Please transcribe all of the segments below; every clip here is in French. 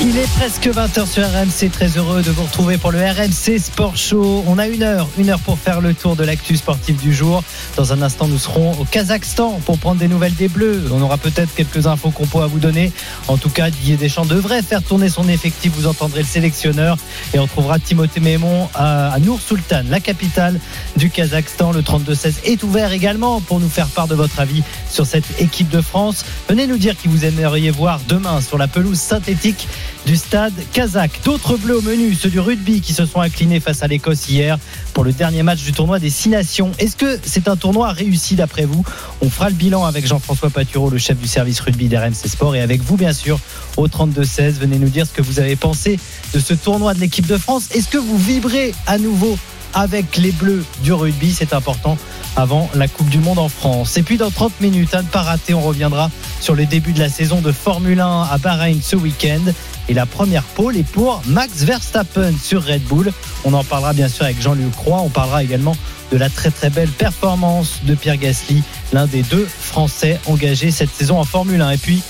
Il est presque 20h sur RMC, très heureux de vous retrouver pour le RMC Sport Show. On a une heure, une heure pour faire le tour de l'actu sportive du jour. Dans un instant, nous serons au Kazakhstan pour prendre des nouvelles des Bleus. On aura peut-être quelques infos qu'on à vous donner. En tout cas, Didier Deschamps devrait faire tourner son effectif. Vous entendrez le sélectionneur. Et on trouvera Timothée Mémon à, à Nour Sultan, la capitale du Kazakhstan. Le 32-16 est ouvert également pour nous faire part de votre avis sur cette équipe de France. Venez nous dire qui vous aimeriez voir demain sur la pelouse synthétique du stade kazakh. D'autres bleus au menu, ceux du rugby qui se sont inclinés face à l'Écosse hier pour le dernier match du tournoi des Six Nations. Est-ce que c'est un tournoi réussi d'après vous? On fera le bilan avec Jean-François Patureau, le chef du service rugby d'RMC Sport, et avec vous bien sûr au 32-16. Venez nous dire ce que vous avez pensé de ce tournoi de l'équipe de France. Est-ce que vous vibrez à nouveau avec les Bleus du rugby. C'est important avant la Coupe du Monde en France. Et puis dans 30 minutes, à ne pas rater, on reviendra sur le début de la saison de Formule 1 à Bahreïn ce week-end. Et la première pole est pour Max Verstappen sur Red Bull. On en parlera bien sûr avec Jean-Luc Croix. On parlera également de la très très belle performance de Pierre Gasly, l'un des deux Français engagés cette saison en Formule 1. Et puis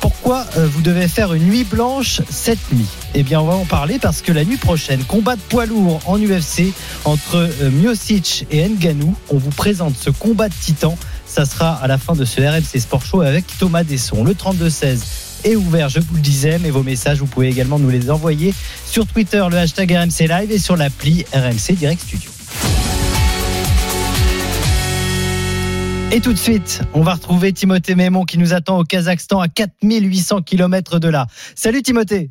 pourquoi euh, vous devez faire une nuit blanche cette nuit? Eh bien, on va en parler parce que la nuit prochaine, combat de poids lourd en UFC entre euh, Miocic et Nganou. On vous présente ce combat de titans. Ça sera à la fin de ce RMC Sport Show avec Thomas Desson. Le 32-16 est ouvert, je vous le disais, mais vos messages, vous pouvez également nous les envoyer sur Twitter, le hashtag RMC Live et sur l'appli RMC Direct Studio. Et tout de suite, on va retrouver Timothée Mémon qui nous attend au Kazakhstan à 4800 km de là. Salut Timothée.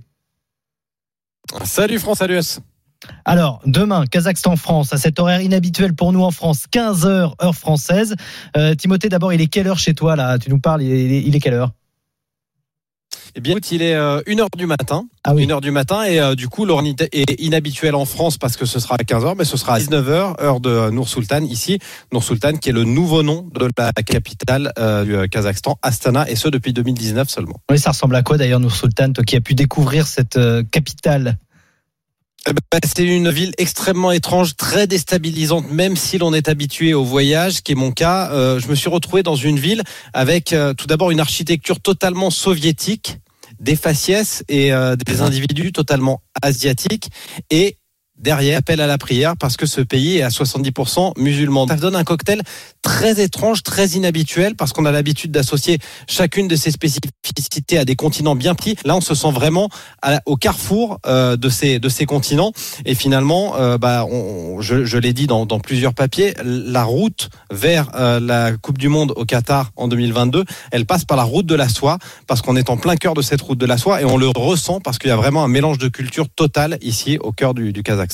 Salut France, salut S. Alors, demain, Kazakhstan-France, à cet horaire inhabituel pour nous en France, 15h heure française. Euh, Timothée, d'abord, il est quelle heure chez toi là? Tu nous parles, il est quelle heure? Eh bien, il est 1h euh, du matin. Ah oui. 1h du matin et euh, du coup, l'heure est inhabituelle en France parce que ce sera à 15h, mais ce sera à 19h, heure de Nour Sultan ici. Nour Sultan qui est le nouveau nom de la capitale euh, du Kazakhstan, Astana, et ce depuis 2019 seulement. Oui, ça ressemble à quoi d'ailleurs Nour Sultan, toi qui as pu découvrir cette capitale? Eh ben, c'est une ville extrêmement étrange, très déstabilisante, même si l'on est habitué au voyage, qui est mon cas. je me suis retrouvé dans une ville avec tout d'abord une architecture totalement soviétique, des faciès et euh, des individus totalement asiatiques et derrière appel à la prière parce que ce pays est à 70% musulman. Ça donne un cocktail très étrange, très inhabituel parce qu'on a l'habitude d'associer chacune de ces spécificités à des continents bien pris. Là, on se sent vraiment au carrefour euh, de ces de ces continents et finalement, euh, bah, je, l'ai dit dans, plusieurs papiers, la route vers euh, la Coupe du Monde au Qatar en 2022, elle passe par la route de la soie parce qu'on est en plein cœur de cette route de la soie et on le ressent parce qu'il y a vraiment un mélange de culture totale ici au cœur du, du Kazakhstan.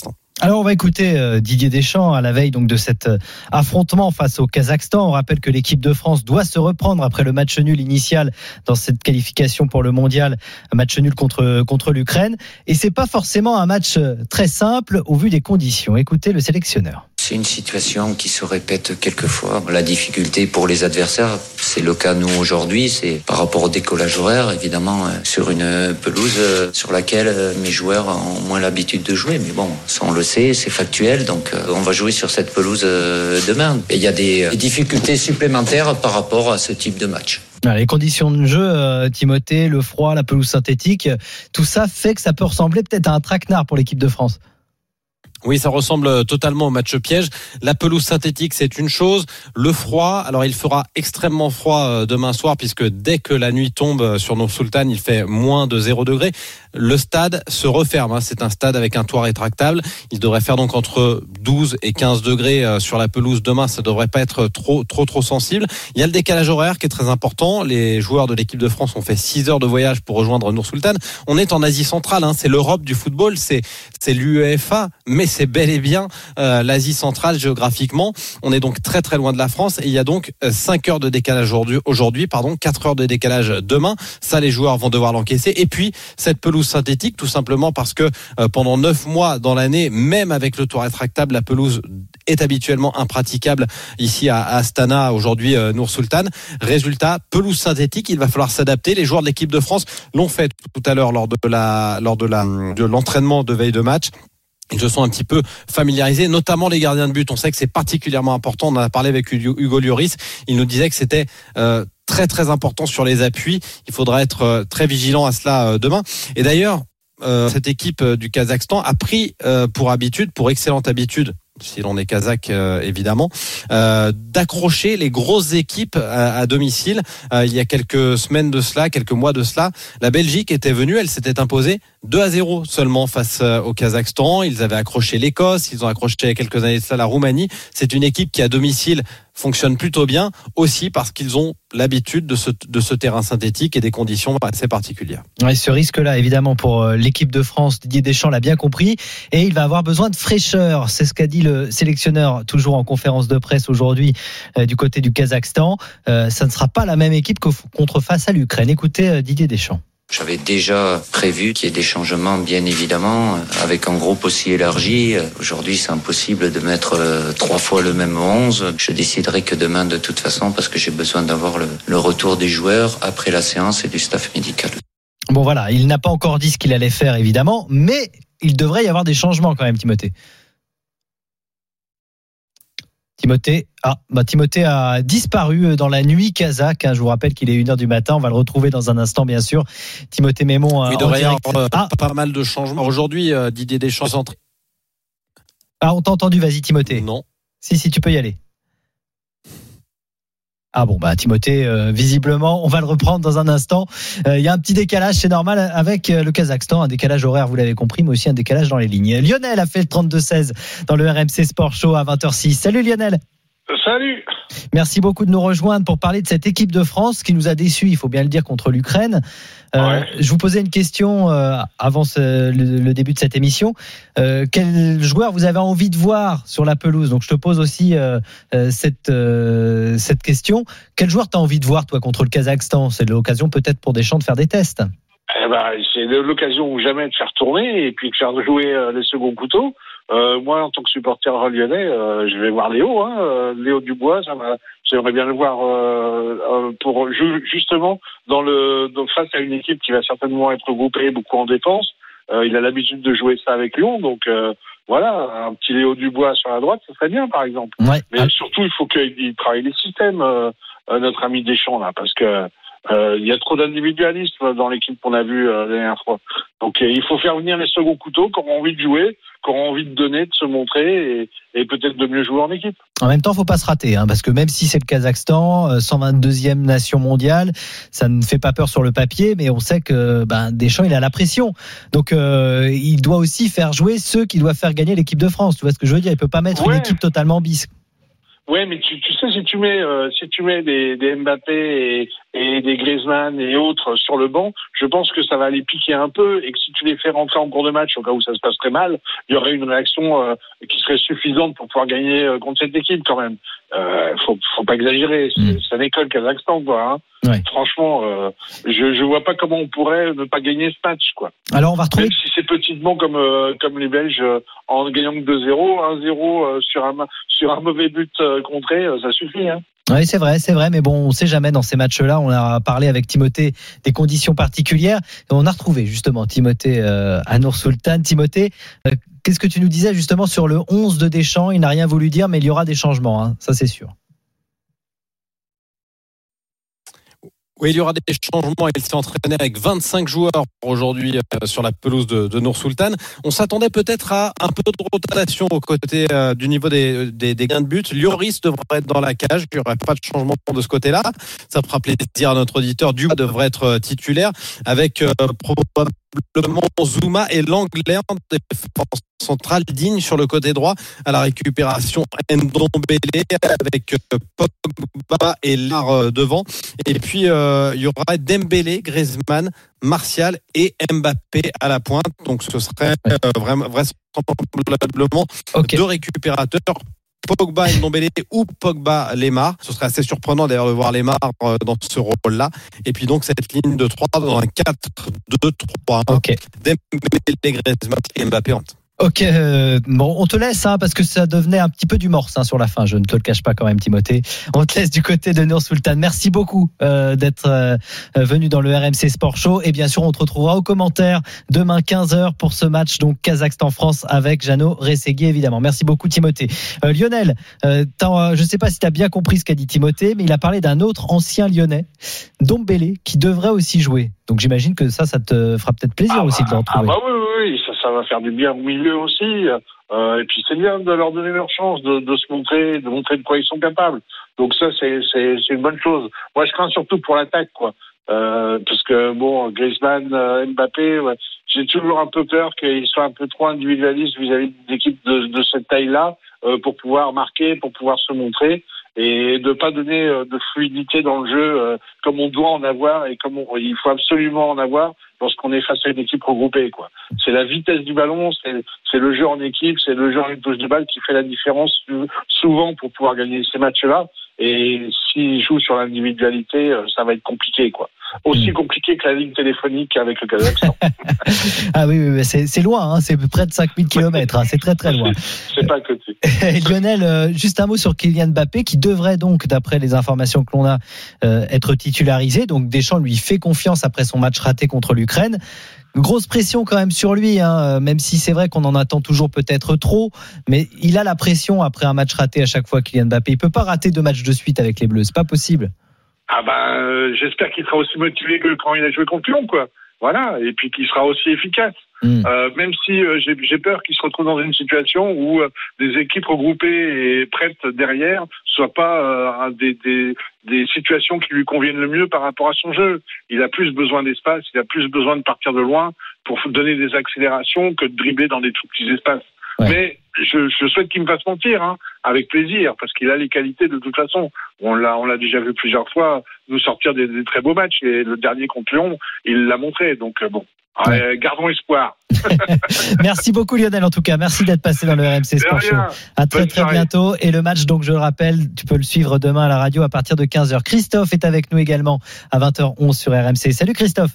Alors on va écouter euh, Didier Deschamps à la veille de cet euh, affrontement face au Kazakhstan. On rappelle que l'équipe de France doit se reprendre après le match nul initial dans cette qualification pour le mondial, match nul contre contre l'Ukraine et c'est pas forcément un match euh, très simple au vu des conditions. Écoutez le sélectionneur. C'est une situation qui se répète quelquefois. La difficulté pour les adversaires, c'est le cas nous aujourd'hui, c'est par rapport au décollage horaire, évidemment, euh, sur une pelouse euh, sur laquelle euh, mes joueurs ont moins l'habitude de jouer. Mais bon, ça on le sait, c'est factuel, donc on va jouer sur cette pelouse demain. Et il y a des difficultés supplémentaires par rapport à ce type de match. Les conditions de jeu, Timothée, le froid, la pelouse synthétique, tout ça fait que ça peut ressembler peut-être à un traquenard pour l'équipe de France. Oui, ça ressemble totalement au match piège. La pelouse synthétique, c'est une chose. Le froid, alors il fera extrêmement froid euh, demain soir puisque dès que la nuit tombe sur nos sultanes, il fait moins de 0 degré. Le stade se referme. Hein. C'est un stade avec un toit rétractable. Il devrait faire donc entre 12 et 15 degrés euh, sur la pelouse demain. Ça devrait pas être trop, trop, trop sensible. Il y a le décalage horaire qui est très important. Les joueurs de l'équipe de France ont fait 6 heures de voyage pour rejoindre Nour Sultan. On est en Asie centrale. Hein. C'est l'Europe du football. C'est, c'est l'UEFA, mais c'est bel et bien euh, l'Asie centrale géographiquement. On est donc très, très loin de la France il y a donc 5 heures de décalage aujourd'hui, aujourd'hui pardon, 4 heures de décalage demain. Ça, les joueurs vont devoir l'encaisser. Et puis, cette pelouse synthétique, tout simplement parce que euh, pendant 9 mois dans l'année, même avec le toit rétractable, la pelouse est habituellement impraticable ici à Astana, aujourd'hui euh, Nour Sultan. Résultat, pelouse synthétique, il va falloir s'adapter. Les joueurs de l'équipe de France l'ont fait tout à l'heure lors de la lors de de l'entraînement de veille de match. Ils se sont un petit peu familiarisés, notamment les gardiens de but. On sait que c'est particulièrement important. On en a parlé avec Hugo Lloris. Il nous disait que c'était euh, très très important sur les appuis. Il faudra être euh, très vigilant à cela euh, demain. Et d'ailleurs, euh, cette équipe du Kazakhstan a pris pour habitude, pour excellente habitude, si l'on est kazakh évidemment, d'accrocher les grosses équipes à, domicile. il y a quelques semaines de cela, quelques mois de cela, la Belgique était venue, elle s'était imposée 2 à 0 seulement face au Kazakhstan. Ils avaient accroché l'Écosse, ils ont accroché quelques années de cela la Roumanie. C'est une équipe qui à domicile fonctionne plutôt bien, aussi parce qu'ils ont l'habitude de ce, de ce terrain synthétique et des conditions assez particulières. Ouais, ce risque-là, évidemment, pour euh, l'équipe de France, Didier Deschamps l'a bien compris, et il va avoir besoin de fraîcheur. C'est ce qu'a dit le sélectionneur, toujours en conférence de presse aujourd'hui, euh, du côté du Kazakhstan. Euh, ça ne sera pas la même équipe que contre face à l'Ukraine. Écoutez Didier Deschamps. J'avais déjà prévu qu'il y ait des changements, bien évidemment, avec un groupe aussi élargi. Aujourd'hui, c'est impossible de mettre euh, trois fois le même 11. Je déciderai que demain, de toute façon, parce que j'ai besoin d'avoir le, le, retour des joueurs après la séance et du staff médical. Bon, voilà, il n'a pas encore dit ce qu'il allait faire, évidemment, mais il devrait y avoir des changements quand même, Timothée. Timothée, ah, bah Timothée a disparu euh, dans la nuit kazakh. Hein. je vous rappelle qu'il est 1h du matin. On va le retrouver dans un instant, bien sûr. Timothée Mémon. Devrait y avoir euh, ah. pas mal de changements. Aujourd'hui, euh, Didier Deschamps. Ah, on t'a entendu, vas-y, Timothée. Non. Si, si, tu peux y aller. Ah bon bah Timothée euh, visiblement on va le reprendre dans un instant. Euh, il y a un petit décalage c'est normal avec euh, le Kazakhstan un décalage horaire vous l'avez compris mais aussi un décalage dans les lignes. Lionel a fait le 32-16 dans le RMC Sport Show à 20h06. Salut Lionel. Salut. Merci beaucoup de nous rejoindre pour parler de cette équipe de France qui nous a déçus, il faut bien le dire, contre l'Ukraine. Euh, je vous posais une question euh, avant le, début de cette émission. Euh, quel joueur vous avez envie de voir sur la pelouse? Donc je te pose aussi cette, cette question. Quel joueur tu as envie de voir, toi, contre le Kazakhstan? C'est l'occasion peut-être pour Deschamps de faire des tests. Eh ben, c'est l'occasion ou jamais de faire tourner et puis de faire jouer les seconds couteaux. Euh, moi, en tant que supporter lyonnais, euh, je vais voir Léo, hein, euh, Léo Dubois. J'aimerais bien le voir pour justement dans le face à une équipe qui va certainement être groupée beaucoup en défense. il a l'habitude de jouer ça avec Lyon, donc voilà, un petit Léo Dubois sur la droite, ce serait bien, par exemple. Mais surtout, il faut qu'il travaille les systèmes, notre ami Deschamps là, parce que euh, il y a trop d'individualisme dans l'équipe qu'on a vu euh, la dernière fois. Donc euh, il faut faire venir les seconds couteaux qui ont envie de jouer, qui ont envie de donner, de se montrer et, et peut-être de mieux jouer en équipe. En même temps, faut pas se rater, hein, parce que même si c'est le Kazakhstan, 122e nation mondiale, ça ne fait pas peur sur le papier, mais on sait que ben, Deschamps il a la pression, donc euh, il doit aussi faire jouer ceux qui doivent faire gagner l'équipe de France. Tu vois ce que je veux dire? Il peut pas mettre une équipe totalement bis. Ouais, mais tu, tu, sais si tu mets euh, si tu mets des, des Mbappé et, et, des Griezmann et autres sur le banc, je pense que ça va les piquer un peu et que si tu les fais rentrer en cours de match au cas où ça se passe très mal, il y aurait une réaction euh, qui serait suffisante pour pouvoir gagner euh, contre cette équipe quand même. Euh, faut, faut pas exagérer, mm. ça n'est que le Kazakhstan quoi. Hein. Franchement, euh, je je vois pas comment on pourrait ne pas gagner ce match quoi. Alors on va retrouver. Même si c'est petitement comme euh, comme les Belges euh, en gagnant que 2-0, 1-0 sur un sur un mauvais but contré, ça suffit. Hein. Oui, c'est vrai, c'est vrai, mais bon, on sait jamais dans ces matchs-là. On a parlé avec Timothée des conditions particulières et on a retrouvé justement Timothée euh, à Sultan. Timothée, qu'est-ce que tu nous disais justement sur le 11 de Deschamps? Il n'a rien voulu dire, mais il y aura des changements, hein, ça c'est sûr. Oui, il y aura des changements. Il s'est entraîné avec 25 joueurs aujourd'hui euh, sur la pelouse de, de Nour Sultan. On s'attendait peut-être à un peu de rotation au côté euh, du niveau des, des, des, gains de but. Lloris devrait être dans la cage. Il n'y aurait pas de changement de ce côté-là. Ça fera plaisir à notre auditeur. Dubois devrait être euh, titulaire avec probablement véritablement Zuma et l'anglais en défense centrale digne sur le côté droit à la récupération Ndombele avec euh, Pogba et Lar euh, devant. Et puis euh, il y aura Dembélé, Griezmann, Martial et Mbappé à la pointe. Donc ce serait euh, vraiment vraisemblablement deux récupérateurs Pogba et Ndombele ou Pogba Lemar. Ce serait assez surprenant d'ailleurs de voir Lemar euh, dans ce rôle-là. Et puis donc cette ligne de 3 dans un 4-2-3. Ok. Dembélé, Griezmann et Mbappé Ok, euh, bon, on te laisse hein, parce que ça devenait un petit peu du morse hein, sur la fin. Je ne te le cache pas quand même, Timothée. On te laisse du côté de Nour Sultan. Merci beaucoup euh, d'être euh, venu dans le RMC Sport Show et bien sûr on te retrouvera aux commentaires demain 15h pour ce match donc Kazakhstan-France avec Jeannot Rességui évidemment. Merci beaucoup Timothée. Euh, Lionel, euh, je ne sais pas si tu as bien compris ce qu'a dit Timothée, mais il a parlé d'un autre ancien Lyonnais, Dombélé, qui devrait aussi jouer. Donc j'imagine que ça, ça te fera peut-être plaisir Ah aussi de le retrouver. Ah bah oui, oui, oui, ça, va faire du bien au milieu aussi. Euh, et puis c'est bien de leur donner leur chance de, de se montrer, de montrer de quoi ils sont capables. Donc ça, c'est c'est c'est une bonne chose. Moi, je crains surtout pour l'attaque, quoi. Euh, parce que bon, Griezmann, euh, Mbappé, ouais, j'ai toujours un peu peur qu'ils soient un peu trop individualistes vis-à-vis d'équipes de, de cette taille-là euh, pour pouvoir marquer, pour pouvoir se montrer et de pas donner euh, de fluidité dans le jeu euh, comme on doit en avoir et comme il faut absolument en avoir lorsqu'on est face à une équipe regroupée. quoi. C'est la vitesse du ballon, c'est le jeu en équipe, c'est le jeu en une touche de balle qui fait la différence sou- souvent pour pouvoir gagner ces matchs-là. Et s'ils jouent sur l'individualité, euh, ça va être compliqué, quoi. Aussi compliqué que la ligne téléphonique avec le Kazakhstan. Ah oui, oui, oui, c'est loin, hein, c'est près de 5000 km, hein, c'est très très loin. C'est pas à côté. Lionel, euh, juste un mot sur Kylian Mbappé qui devrait donc, d'après les informations que l'on a, euh, être titularisé. Donc Deschamps lui fait confiance après son match raté contre l'Ukraine. Grosse pression quand même sur lui, hein, euh, même si c'est vrai qu'on en attend toujours peut-être trop, mais il a la pression après un match raté à chaque fois, Kylian Mbappé. Il peut pas rater deux matchs de suite avec les Bleus, c'est pas possible. Ah ben, euh, j'espère qu'il sera aussi motivé que quand il a joué contre Lyon, quoi. Voilà, et puis qu'il sera aussi efficace. Mm. Euh, même si euh, j'ai peur qu'il se retrouve dans une situation où euh, des équipes regroupées et prêtes derrière soient pas des, des situations qui lui conviennent le mieux par rapport à son jeu. Il a plus besoin d'espace, il a plus besoin de partir de loin pour donner des accélérations que de dribbler dans des tout petits espaces. Ouais. Mais je, je souhaite qu'il me fasse mentir, hein, avec plaisir, parce qu'il a les qualités de toute façon. On l'a, on l'a déjà vu plusieurs fois nous sortir des, des très beaux matchs et le dernier contre Lyon, il l'a montré. Donc euh, bon, Ouais. Euh, gardons espoir. Merci beaucoup Lionel en tout cas, merci d'être passé dans le RMC Sport Show. À très Bonne très soirée. bientôt. Et le match, donc je le rappelle, tu peux le suivre demain à la radio à partir de 15h. Christophe est avec nous également à 20h11 sur RMC. Salut Christophe.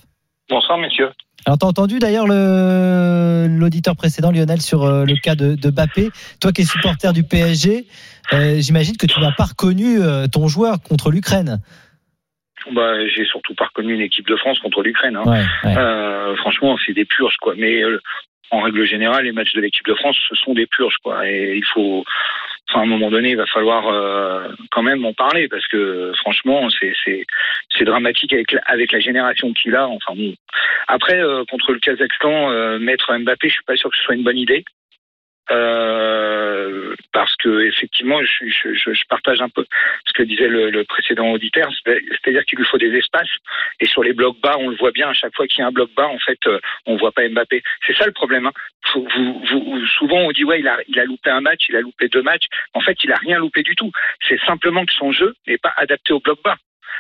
Bonsoir, messieurs. Alors t'as entendu d'ailleurs le l'auditeur précédent Lionel sur euh, le cas de, de Bappé. Toi qui es supporter du PSG, euh, j'imagine que tu n'as pas reconnu ton joueur contre l'Ukraine. Bah, j'ai surtout pas reconnu une équipe de France contre l'Ukraine. Hein. Ouais, ouais. Euh, franchement, c'est des purges, quoi. Mais euh, en règle générale, les matchs de l'équipe de France, ce sont des purges, quoi. Et il faut, enfin, à un moment donné, il va falloir euh, quand même en parler parce que franchement, c'est c'est c'est dramatique avec la, avec la génération qu'il a. Enfin, bon. après euh, contre le Kazakhstan, euh, mettre Mbappé, je suis pas sûr que ce soit une bonne idée. Euh, parce que effectivement, je, je, je, je partage un peu ce que disait le, le précédent auditeur, c'est- c'est-à-dire qu'il lui faut des espaces. Et sur les blocs bas, on le voit bien. À chaque fois qu'il y a un bloc bas, en fait, euh, on voit pas Mbappé. C'est ça le problème. Hein. Vous, vous- souvent, on dit ouais, il a, il a loupé un match, il a loupé deux matchs. En fait, il a rien loupé du tout. C'est simplement que son jeu n'est pas adapté au bloc bas.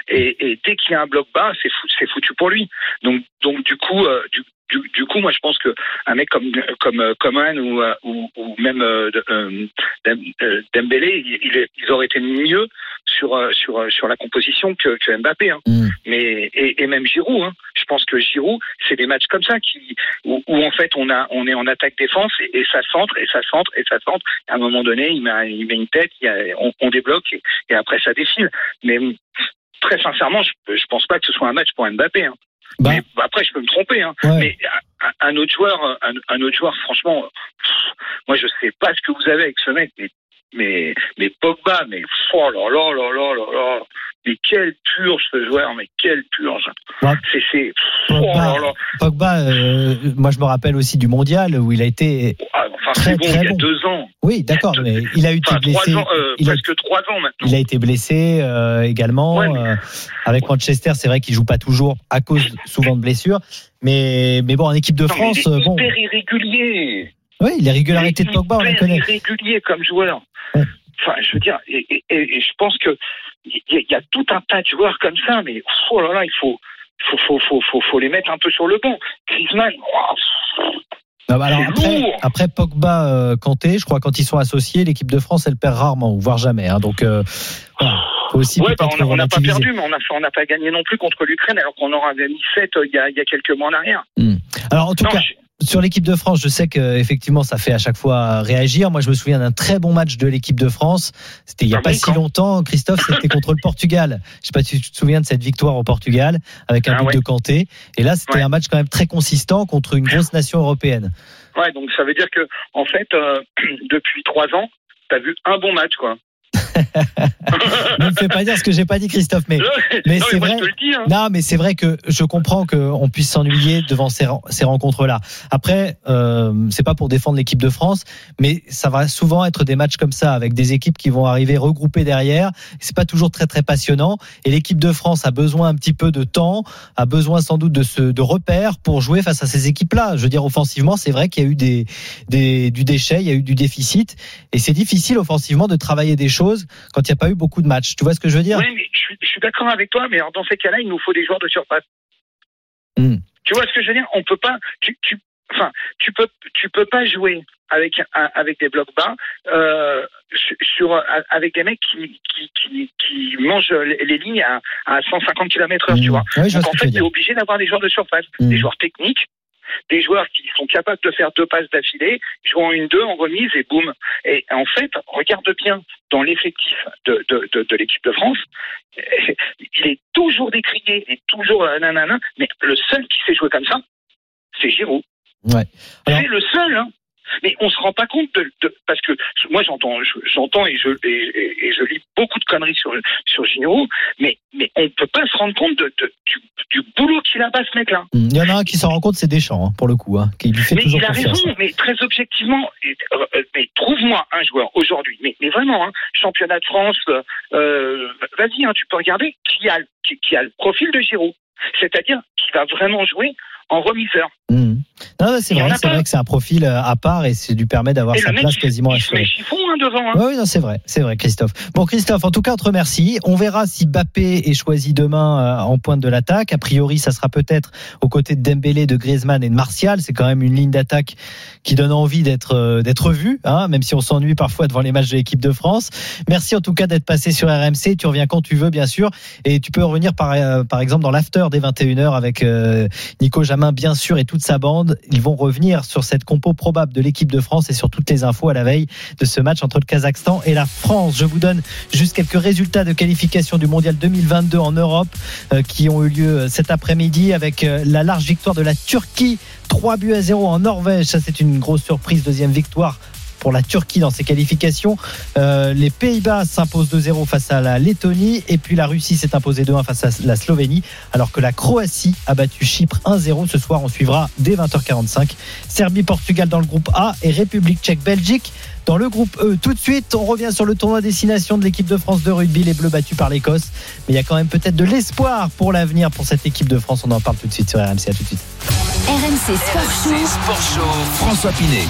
Et, et dès qu'il y a un bloc bas, c'est fou- c'est foutu pour lui. Donc, donc du coup, euh, du, du, du coup, moi, je pense que un mec comme comme euh, Coman ou, euh, ou, ou même euh, euh, Dem- Dembélé, il- il- ils auraient été mieux sur sur sur la composition que, que Mbappé. Hein. Mm. Mais et, et même Giroud. Hein. Je pense que Giroud, c'est des matchs comme ça qui où, où, en fait on a on est en attaque défense et, et ça centre et ça centre et ça centre. À un moment donné, il met il met une tête, il y a- on, on débloque et, et après ça défile. Mais très sincèrement, je, je pense pas que ce soit un match pour Mbappé. Hein. Bah. Mais après, je peux me tromper. Hein. Ouais. Mais un, un autre joueur, un, un autre joueur, franchement, pff, moi je sais pas ce que vous avez avec ce mec, mais mais mais Pogba, mais oh là là là là là là, mais quelle purge ce joueur, mais quelle purge. Ouais. C'est, oh Pogba, là là. Pogba, euh, moi je me rappelle aussi du mondial où il a été. Ah, enfin, Très, bon, très il y a bon. deux ans. Oui, d'accord, mais il a été Enfin, trois blessé. ans, euh, il, a, presque trois ans maintenant. il a été blessé euh, également. Ouais, mais- euh, avec Manchester, c'est vrai qu'il joue pas toujours à cause souvent de blessures. Mais, mais bon, en équipe de Non, France, il est euh, bon. hyper irrégulier. Oui, les régularités de Il est Pogba, on les connaît. irrégulier comme joueur. Ouais. Enfin, je veux dire, et, et- et- et je pense que il y, a- il y a tout un tas de joueurs comme ça, mais oh là là, il faut, faut, faut, faut, faut, faut les mettre un peu sur le banc. Griezmann, Ah bah alors après, Pogba, euh, Kanté, je crois quand ils sont associés, l'équipe de France, elle perd rarement, ou voire jamais. hein. donc, euh, voilà. faut aussi ouais, bah, on n'a pas perdu, mais on n'a pas gagné non plus contre l'Ukraine, alors qu'on en avait mis 7 il y a, il y a quelques mois en arrière. Alors en tout Non, cas, je- sur l'équipe de France, je sais que effectivement, ça fait à chaque fois réagir. Moi, je me souviens d'un très bon match de l'équipe de France. C'était il y a pas si longtemps, Christophe. C'était contre le Portugal. Je sais pas si tu te souviens de cette victoire au Portugal avec un Ah but ouais. de Kanté. Et là, c'était Ouais. un match quand même très consistant contre une grosse nation européenne. Ouais, donc ça veut dire que, en fait, euh, depuis trois ans, t'as vu un bon match, quoi. ne me fais pas dire ce que j'ai pas dit, Christophe. Mais mais c'est vrai. hein. Non, mais c'est vrai que je comprends qu'on puisse s'ennuyer devant ces, ces rencontres-là. Après, euh, c'est pas pour défendre l'équipe de France, mais ça va souvent être des matchs comme ça avec des équipes qui vont arriver regroupées derrière. C'est pas toujours très très passionnant. Et l'équipe de France a besoin un petit peu de temps, a besoin sans doute de ce de repères pour jouer face à ces équipes-là. Je veux dire, offensivement, c'est vrai qu'il y a eu des, des du déchet, il y a eu du déficit, et c'est difficile offensivement de travailler des choses quand il n'y a pas eu beaucoup de matchs. Tu vois ce que je veux dire? Oui, mais je suis, je suis d'accord avec toi, mais alors, dans ces cas-là, il nous faut des joueurs de surface. Hmm. Tu vois ce que je veux dire? On peut pas. Tu, tu, enfin, tu peux, tu peux pas jouer avec avec des blocs bas euh, sur, avec des mecs qui qui, qui, qui mangent les, lignes à, à 150 km/h. Tu Mmh. vois Oui, je Donc en fait, tu es obligé d'avoir des joueurs de surface, des joueurs techniques, des joueurs qui sont capables de faire deux passes d'affilée, en une deux, en remise et boum. Et en fait, regarde bien dans l'effectif de, de, de, de l'équipe de France, il est toujours décrié, il est toujours euh, nanana, mais le seul qui sait jouer comme ça, c'est Giroud. Ouais. Alors- C'est le seul, hein. Mais on se rend pas compte de, de- parce que moi j'entends, je- j'entends et je et, et- et je lis beaucoup de conneries sur sur mais mais on peut pas se rendre compte de, de- du, du boulot qu'il a pas ce mec-là. Il y en a un qui s'en rend compte, c'est Deschamps, hein, pour le coup, hein, qui lui fait Mais toujours il a confiance. raison, mais très objectivement, euh, euh, mais trouve-moi un joueur aujourd'hui, mais, mais vraiment, hein, championnat de France, euh, vas-y, hein, tu peux regarder qui a, le- qui, qui a le profil de Giroud, c'est-à-dire qui va vraiment jouer en remiseur. Mmh. Non, non, c'est vrai, c'est vrai que c'est un profil euh, à part et ça lui permet d'avoir sa place quasiment assurée. chiffon hein, devant. Hein. Oui, oui, non, c'est vrai, c'est vrai, Christophe. Bon, Christophe, en tout cas, on te remercie. On verra si Bappé est choisi demain euh, en pointe de l'attaque. A priori, ça sera peut-être aux côtés de Dembélé, de Griezmann et de Martial. C'est quand même une ligne d'attaque qui donne envie d'être euh, d'être vue, hein, même si on s'ennuie parfois devant les matchs de l'équipe de France. Merci en tout cas d'être passé sur RMC. Tu reviens quand tu veux, bien sûr, et tu peux revenir par par exemple dans l'after des 21h avec euh, Nico Jamin, bien sûr, et toute sa bande. Ils vont revenir sur cette compo probable de l'équipe de France et sur toutes les infos à la veille de ce match entre le Kazakhstan et la France. Je vous donne juste quelques résultats de qualification du mondial 2022 en Europe euh, qui ont eu lieu euh, cet après-midi avec euh, la large victoire de la Turquie. 3 buts à 0 en Norvège. Ça, c'est une grosse surprise. Deuxième victoire pour la Turquie dans ses qualifications. Euh, les Pays-Bas s'imposent 2-0 face à la Lettonie et puis la Russie s'est imposée 2-1 face à la Slovénie alors que la Croatie a battu Chypre 1-0. Ce soir, on suivra dès 20h45 Serbie-Portugal dans le groupe A et République tchèque-Belgique dans le groupe E. Tout de suite, on revient sur le tournoi destination de l'équipe de France de rugby, les Bleus battus par l'Écosse. Mais il y a quand même peut-être de l'espoir pour l'avenir pour cette équipe de France. On en parle tout de suite sur RMC. À tout de suite. RMC Sport RMC Show. Sport Show, François Pinet.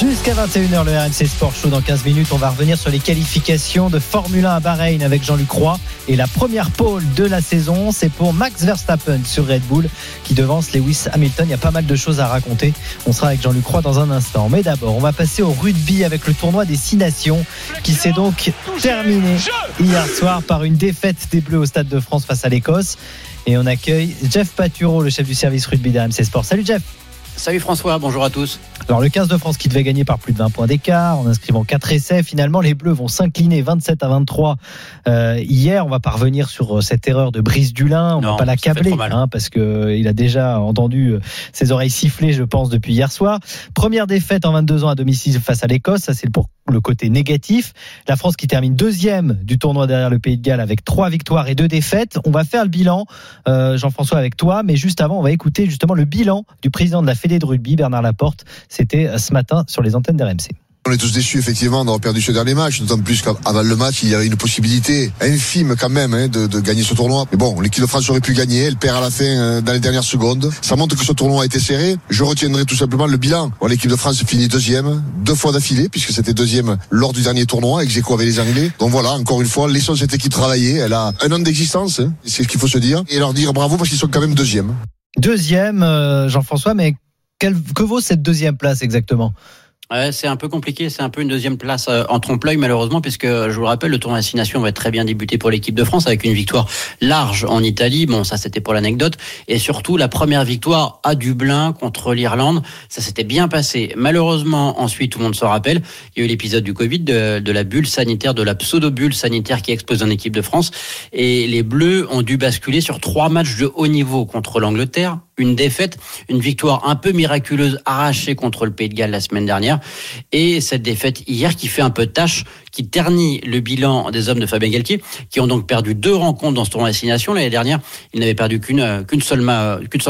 Jusqu'à 21h, le RMC Sport Show. Dans 15 minutes, on va revenir sur les qualifications de Formule 1 à Bahreïn avec Jean-Luc Roy. Et la première pole de la saison, c'est pour Max Verstappen sur Red Bull qui devance Lewis Hamilton. Il y a pas mal de choses à raconter. On sera avec Jean-Luc Roy dans un instant. Mais d'abord, on va passer au rugby avec le tournoi des Six Nations qui s'est donc terminé hier soir par une défaite des Bleus au Stade de France face à l'Écosse. Et on accueille Jeff Paturo, le chef du service rugby d'RMC Sport. Salut Jeff Salut François, bonjour à tous. alors le 15 de France qui devait gagner par plus de 20 points d'écart en inscrivant 4 essais, finalement les Bleus vont s'incliner 27 à 23 euh, hier. On va pas revenir sur euh, cette erreur de Brice Dulin, on Non, va pas l'accabler hein, parce que euh, il a déjà entendu euh, ses oreilles siffler, je pense, depuis hier soir. Première défaite en 22 ans à domicile face à l'Écosse, ça c'est pour le côté négatif. La France qui termine deuxième du tournoi derrière le Pays de Galles avec trois victoires et deux défaites. On va faire le bilan, euh, Jean-François, avec toi, mais juste avant, on va écouter justement le bilan du président de la Fédé de rugby, Bernard Laporte. C'était ce matin sur les antennes d'RMC. On est tous déçus effectivement d'avoir perdu ce dernier match, d'autant plus qu'avant le match, il y avait une possibilité infime quand même hein, de, gagner ce tournoi. Mais bon, l'équipe de France aurait pu gagner, elle perd à la fin euh, dans les dernières secondes. Ça montre que ce tournoi a été serré. Je retiendrai tout simplement le bilan. L'équipe de France finit deuxième, deux fois d'affilée, puisque c'était deuxième lors du dernier tournoi, ex aequo avec les Anglais. Donc voilà, encore une fois, laissons cette équipe travailler. Elle a un an d'existence, hein, c'est ce qu'il faut se dire, et leur dire bravo parce qu'ils sont quand même deuxième. Deuxième, euh, Jean-François, mais quel, que vaut cette deuxième place exactement? Ouais, c'est un peu compliqué, c'est un peu une deuxième place euh, en trompe-l'œil malheureusement, puisque je vous le rappelle, le tournoi Destination va être très bien débuté pour l'équipe de France avec une victoire large en Italie. Bon, ça c'était pour l'anecdote, et surtout la première victoire à Dublin contre l'Irlande, ça s'était bien passé. Malheureusement, ensuite tout le monde se rappelle, il y a eu l'épisode du Covid, de, de, la bulle sanitaire, de la pseudo-bulle sanitaire qui explose en équipe de France, et les Bleus ont dû basculer sur trois matchs de haut niveau contre l'Angleterre, une défaite, une victoire un peu miraculeuse arrachée contre le Pays de Galles la semaine dernière et cette défaite hier qui fait un peu tâche, qui ternit le bilan des hommes de Fabien Galtier, qui ont donc perdu deux rencontres dans ce tournoi destination. L'année dernière, ils n'avaient perdu qu'une qu'une seule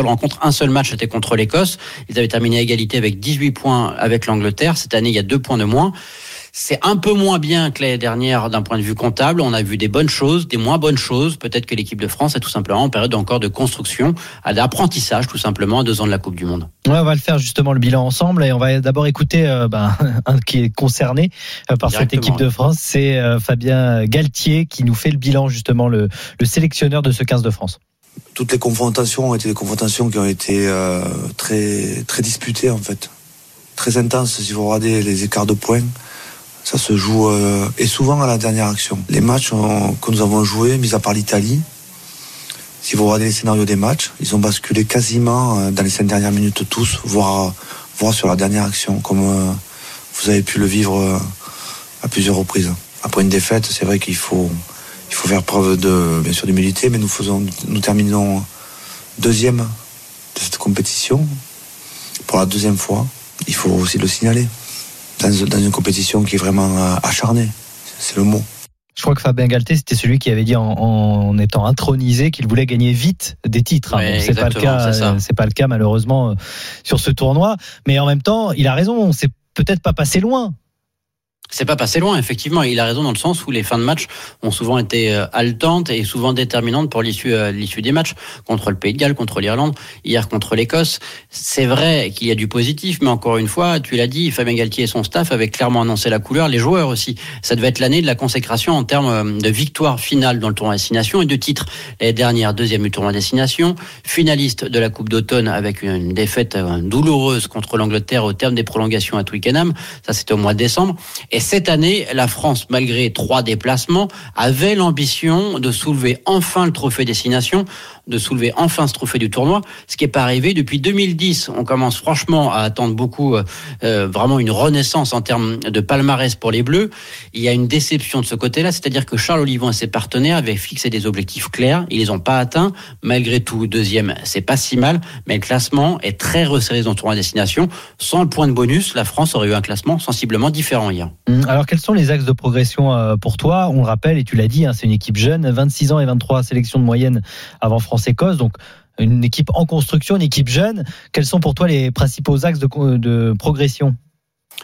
rencontre, un seul match, c'était contre l'Écosse. Ils avaient terminé à égalité avec 18 points avec l'Angleterre. Cette année, il y a deux points de moins. C'est un peu moins bien que l'année dernière d'un point de vue comptable. On a vu des bonnes choses, des moins bonnes choses. Peut-être que l'équipe de France est tout simplement en période encore de construction, d'apprentissage tout simplement à deux ans de la Coupe du Monde. Ouais, on va le faire justement le bilan ensemble et on va d'abord écouter euh, ben, un qui est concerné euh, par cette équipe de France. C'est euh, Fabien Galtier qui nous fait le bilan justement, le, le sélectionneur de ce 15 de France toutes les confrontations ont été des confrontations qui ont été euh, très très disputées en fait, très intenses. Si vous regardez les écarts de points, ça se joue euh, et souvent à la dernière action. Les matchs que nous avons joués, mis à part l'Italie, si vous regardez les scénarios des matchs, ils ont basculé quasiment euh, dans les cinq dernières minutes tous, voire, sur la dernière action, comme euh, vous avez pu le vivre à plusieurs reprises. Après une défaite, c'est vrai qu'il faut, il faut faire preuve de, bien sûr, d'humilité, mais nous faisons, nous terminons deuxième de cette compétition pour la deuxième fois. Il faut aussi le signaler dans, une compétition qui est vraiment euh, acharnée. C'est le mot. Je crois que Fabien Galté, c'était celui qui avait dit en, étant intronisé qu'il voulait gagner vite des titres. Hein. c'est pas le cas, c'est pas le cas malheureusement euh, sur ce tournoi. Mais en même temps, il a raison. C'est peut-être pas passé loin. C'est pas passé loin, effectivement. Il a raison dans le sens où les fins de match ont souvent été euh, haletantes et souvent déterminantes pour l'issue euh, l'issue des matchs contre le Pays de Galles, contre l'Irlande, hier contre l'Écosse. C'est vrai qu'il y a du positif, mais encore une fois, tu l'as dit, Fabien Galtier et son staff avaient clairement annoncé la couleur, les joueurs aussi. Ça devait être l'année de la consécration en termes euh, de victoire finale dans le tournoi destination et de titre. Les dernières deuxième du tournoi destination, finaliste de la Coupe d'automne avec une défaite douloureuse contre l'Angleterre au terme des prolongations à Twickenham. Ça, c'était au mois de décembre. Cette année, la France, malgré trois déplacements, avait l'ambition de soulever enfin le trophée destination de soulever enfin ce trophée du tournoi, ce qui n'est pas arrivé depuis 2010. On commence franchement à attendre beaucoup, euh, euh, vraiment une renaissance en termes de palmarès pour les Bleus. Il y a une déception de ce côté-là, c'est-à-dire que Charles Olivon et ses partenaires avaient fixé des objectifs clairs, ils les ont pas atteints. Malgré tout, deuxième, c'est pas si mal, mais le classement est très resserré dans le tournoi destination. Sans le point de bonus, la France aurait eu un classement sensiblement différent hier. Alors quels sont les axes de progression euh, pour toi? On le rappelle, et tu l'as dit, hein, c'est une équipe jeune, 26 ans et 23 sélections de moyenne avant France France-Écosse. Donc, une équipe en construction, une équipe jeune. Quels sont pour toi les principaux axes de progression?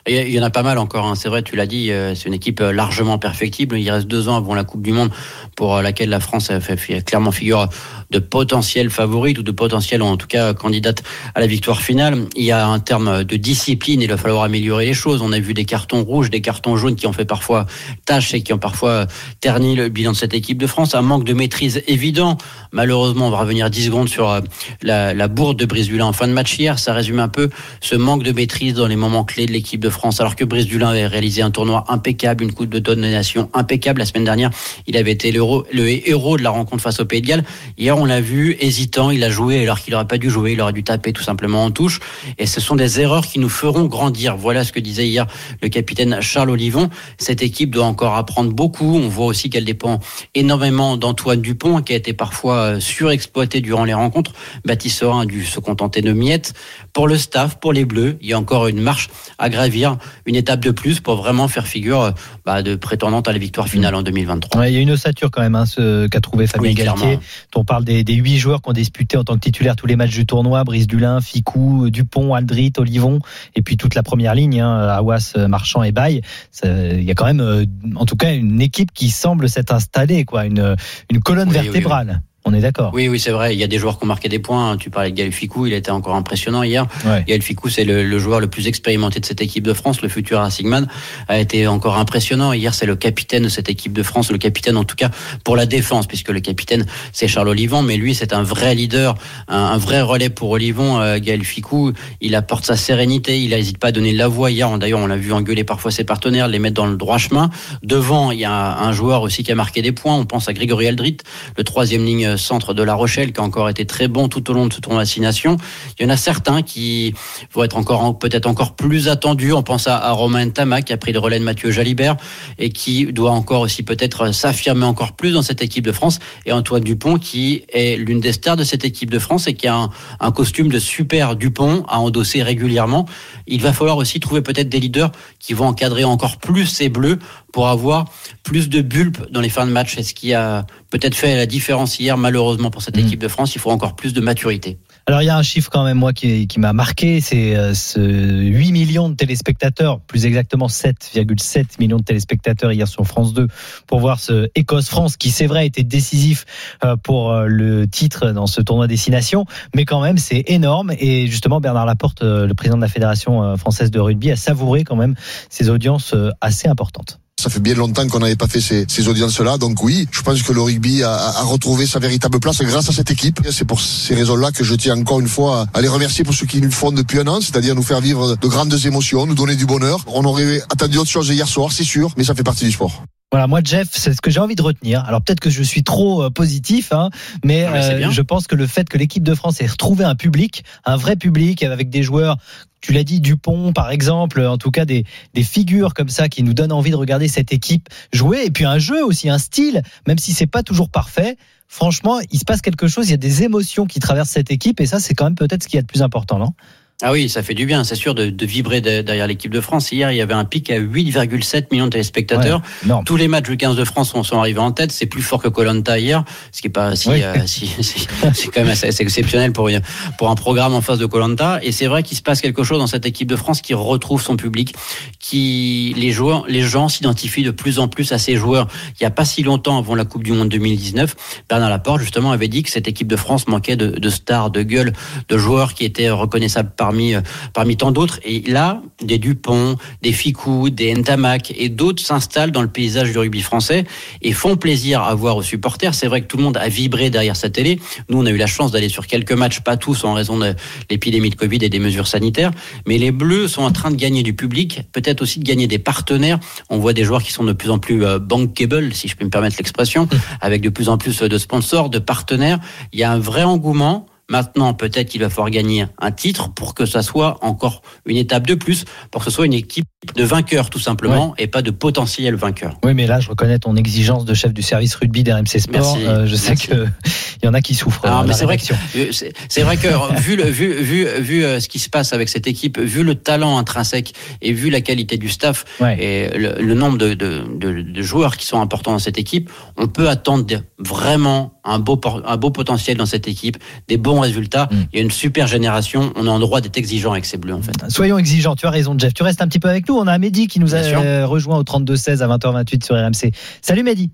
Il y en a pas mal encore, hein. c'est vrai, tu l'as dit, euh, c'est une équipe euh, largement perfectible. Il reste deux ans avant la Coupe du Monde pour euh, laquelle la France fait clairement figure de potentiel favorite ou de potentiel, en tout cas, candidate à la victoire finale. Il y a un terme de discipline, il va falloir améliorer les choses. On a vu des cartons rouges, des cartons jaunes qui ont fait parfois tâche et qui ont parfois terni le bilan de cette équipe de France. Un manque de maîtrise évident. Malheureusement, on va revenir 10 secondes sur la, la bourde de Brisula en fin de match hier. Ça résume un peu ce manque de maîtrise dans les moments clés de l'équipe de France, alors que Brice Dulin avait réalisé un tournoi impeccable, une coupe de tonne de nation impeccable la semaine dernière. Il avait été le héros de la rencontre face au Pays de Galles. Hier, on l'a vu hésitant, il a joué alors qu'il n'aurait pas dû jouer, il aurait dû taper tout simplement en touche. Et ce sont des erreurs qui nous feront grandir. Voilà ce que disait hier le capitaine Charles Olivon. Cette équipe doit encore apprendre beaucoup. On voit aussi qu'elle dépend énormément d'Antoine Dupont, qui a été parfois euh, surexploité durant les rencontres. Baptiste Sorin a dû se contenter de miettes. Pour le staff, pour les Bleus, il y a encore une marche à gravir gravir une étape de plus pour vraiment faire figure bah, de prétendante à la victoire finale en 2023. Ouais, il y a une ossature quand même hein, ce qu'a trouvé Fabien Oui, Galtier. On parle des, huit joueurs qui ont disputé en tant que titulaire tous les matchs du tournoi Brice Dulin, Ficou, Dupont, Aldrit, Olivon, et puis toute la première ligne, hein, Awas, Marchand et Baye. Il y a quand même, euh, en tout cas, une équipe qui semble s'être installée, quoi, une, une colonne Oui, oui, vertébrale. On est d'accord. Oui, oui, c'est vrai. Il y a des joueurs qui ont marqué des points. Tu parlais de Gaël Ficou, il était encore impressionnant hier. Ouais. Gaël Ficou, c'est le, le joueur le plus expérimenté de cette équipe de France. Le futur Racingman a été encore impressionnant. Hier, c'est le capitaine de cette équipe de France, le capitaine en tout cas pour la défense, puisque le capitaine c'est Charles Olivon, mais lui c'est un vrai leader, un, un vrai relais pour Olivon. Euh, Gaël Ficou, il apporte sa sérénité, il n'hésite pas à donner de la voix. Hier, d'ailleurs, on l'a vu engueuler parfois ses partenaires, les mettre dans le droit chemin. Devant, il y a un joueur aussi qui a marqué des points. On pense à Grégory Aldrit, le troisième ligne centre de La Rochelle, qui a encore été très bon tout au long de ce tournoi Destination. Il y en a certains qui vont être encore en- peut-être encore plus attendus. On pense à, à Romain Tama qui a pris le relais de Mathieu Jalibert et qui doit encore aussi peut-être s'affirmer encore plus dans cette équipe de France. Et Antoine Dupont qui est l'une des stars de cette équipe de France et qui a un, un costume de super Dupont à endosser régulièrement. Il va falloir aussi trouver peut-être des leaders qui vont encadrer encore plus ces bleus pour avoir plus de bulbes dans les fins de match. C'est ce qui a peut-être fait la différence hier, malheureusement, pour cette Mm. équipe de France. Il faut encore plus de maturité. Alors il y a un chiffre quand même moi qui, qui m'a marqué, c'est euh, ce 8 millions de téléspectateurs, plus exactement 7,7 millions de téléspectateurs hier sur France 2 pour voir ce Écosse-France qui c'est vrai était décisif euh, pour euh, le titre dans ce tournoi destination, mais quand même c'est énorme et justement Bernard Laporte, euh, le président de la Fédération euh, française de rugby, a savouré quand même ces audiences euh, assez importantes. Ça fait bien longtemps qu'on n'avait pas fait ces, ces audiences-là. Donc oui, je pense que le rugby a, a retrouvé sa véritable place grâce à cette équipe. C'est pour ces raisons-là que je tiens encore une fois à les remercier pour ce qu'ils nous font depuis un an, c'est-à-dire nous faire vivre de grandes émotions, nous donner du bonheur. On aurait attendu autre chose hier soir, c'est sûr, mais ça fait partie du sport. Voilà, moi Jeff, c'est ce que j'ai envie de retenir. Alors peut-être que je suis trop euh, positif, hein, mais Ah, euh, je pense que le fait que l'équipe de France ait retrouvé un public, un vrai public, avec des joueurs, tu l'as dit, Dupont par exemple, en tout cas des, des figures comme ça qui nous donnent envie de regarder cette équipe jouer, et puis un jeu aussi, un style, même si c'est pas toujours parfait. Franchement, il se passe quelque chose, il y a des émotions qui traversent cette équipe, et ça c'est quand même peut-être ce qui est le plus important, non? Ah oui, ça fait du bien, c'est sûr, de, de vibrer de- derrière l'équipe de France. Hier, il y avait un pic à 8,7 millions de téléspectateurs. Ouais. Tous les matchs du 15 de France sont, sont arrivés en tête. C'est plus fort que Colanta hier, ce qui est pas si, Oui. euh, si- si- c'est quand même assez, assez exceptionnel pour une- pour un programme en face de Colanta. Et c'est vrai qu'il se passe quelque chose dans cette équipe de France qui retrouve son public, qui les joueurs, les gens s'identifient de plus en plus à ces joueurs. Il y a pas si longtemps avant la Coupe du Monde 2019, Bernard Laporte justement avait dit que cette équipe de France manquait de, de stars, de gueules, de joueurs qui étaient reconnaissables parmi euh, parmi tant d'autres. Et là, des Dupont, des Ficou, des Ntamak et d'autres s'installent dans le paysage du rugby français et font plaisir à voir aux supporters. C'est vrai que tout le monde a vibré derrière sa télé. Nous, on a eu la chance d'aller sur quelques matchs, pas tous en raison de l'épidémie de Covid et des mesures sanitaires. Mais les Bleus sont en train de gagner du public, peut-être aussi de gagner des partenaires. On voit des joueurs qui sont de plus en plus euh, bankable, si je peux me permettre l'expression, avec de plus en plus de sponsors, de partenaires. Il y a un vrai engouement. Maintenant, peut-être qu'il va falloir gagner un titre pour que ça soit encore une étape de plus, pour que ce soit une équipe de vainqueurs tout simplement, et pas de potentiels vainqueurs. Oui, mais là, je reconnais ton exigence de chef du service rugby d'RMC Sport. Merci, Euh, je sais merci. que il y en a qui souffrent. Alors, euh, mais la c'est vrai que euh, c'est vrai que vu le vu vu vu euh, ce qui se passe avec cette équipe, vu le talent intrinsèque et vu la qualité du staff Ouais. et le, le nombre de, de, de, de joueurs qui sont importants dans cette équipe, on peut attendre vraiment un beau un beau potentiel dans cette équipe, des bons résultats. Mm. Il y a une super génération. On est en droit d'être exigeant avec ces bleus en fait. Soyons exigeants, tu as raison Jeff. Tu restes un petit peu avec nous. On a Mehdi qui nous a euh, rejoint au 32-16 à 20h28 sur RMC. Salut Mehdi.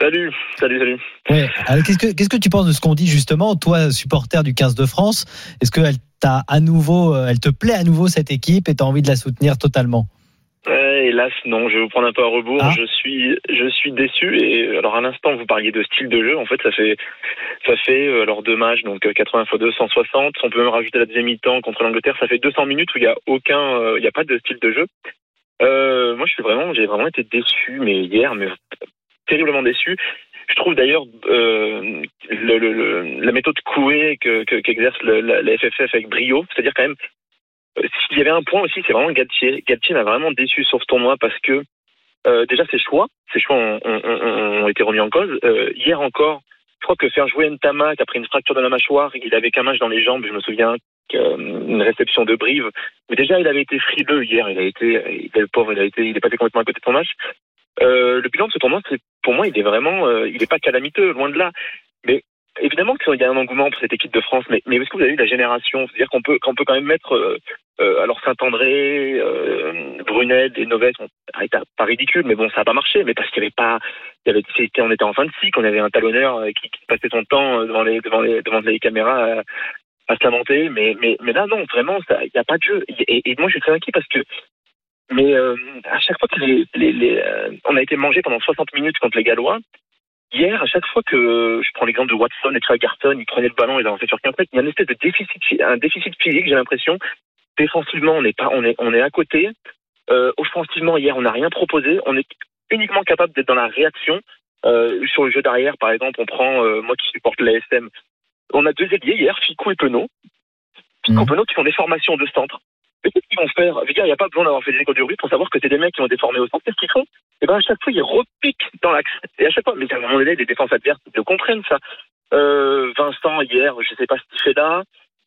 Salut, salut, salut. Ouais. Alors, Qu'est-ce que qu'est-ce que tu penses de ce qu'on dit justement, toi supporter du 15 de France? Est-ce qu'elle t'a à nouveau, euh, elle te plaît à nouveau cette équipe et t'as envie de la soutenir totalement? Euh, hélas, non, je vais vous prendre un peu à rebours. Ah. Je suis, je suis déçu. Et alors, à l'instant, vous parliez de style de jeu. En fait, ça fait, ça fait euh, alors deux matchs, donc euh, 80 x 2, 160. On peut même rajouter la deuxième mi-temps contre l'Angleterre. Ça fait 200 minutes où il y a aucun, euh, il y a pas de style de jeu. Euh, moi, je suis vraiment, j'ai vraiment été déçu, mais hier, mais terriblement déçu. Je trouve d'ailleurs euh, le, le- le- la méthode couée que, que- qu'exerce le- la, la FFF avec brio, c'est-à-dire quand même euh, S'il y avait un point aussi, c'est vraiment Galtier. Galtier m'a vraiment déçu sur ce tournoi parce que euh, déjà ses choix, ses choix ont, ont- ont- ont été remis en cause. Euh, hier encore, je crois que faire jouer Ntamak après une fracture de la mâchoire, il avait qu'un match dans les jambes, je me souviens, euh, une réception de Brive. Mais déjà, il avait été frileux hier. Il a été, il, le pauvre, il a été, il est passé complètement à côté de son match. Euh, le bilan de ce tournoi, c'est pour moi, il est vraiment, euh, il n'est pas calamiteux, loin de là. Évidemment qu'il y a un engouement pour cette équipe de France. Mais, mais est-ce que vous avez vu la génération? C'est-à-dire qu'on peut, qu'on peut quand même mettre, euh, euh, alors Saint-André, euh, Brunel et c'était pas ridicule, mais bon, ça n'a pas marché. Mais parce qu'il n'y avait pas, c'était, on était en fin de cycle, on avait un talonneur euh, qui, passait son temps devant les, devant les, devant les caméras. À, à se lamenter, mais, mais, là, non, vraiment, il n'y a pas de jeu. Et, moi, je suis très inquiet parce que mais à chaque fois que a été mangé pendant 60 minutes contre les Gallois, hier, à chaque fois que je prends l'exemple de Watson et Garton, ils prenaient le ballon et ils avançaient sur 15 mètres, il y a une espèce de déficit, un déficit physique, j'ai l'impression. Défensivement, on est pas, on est, on est à côté. Euh, offensivement, hier, on n'a rien proposé. On est uniquement capable d'être dans la réaction. Euh, sur le jeu d'arrière, par exemple, on prend, euh, moi qui supporte l'ASM, on a deux ailiers hier, Ficou et Penaud. Ficou et Penaud qui font des formations de centre. Mais qu'est-ce qu'ils vont faire? Je veux il n'y a pas besoin d'avoir fait des écoles de rue pour savoir que c'est des mecs qui ont été formés au centre. Qu'est-ce qu'ils font? Et ben à chaque fois, ils repiquent dans l'axe. Et à chaque fois, mais à un moment donné, les défenses adverses le comprennent ça. Euh, Vincent, hier, je sais pas ce qu'il fait là.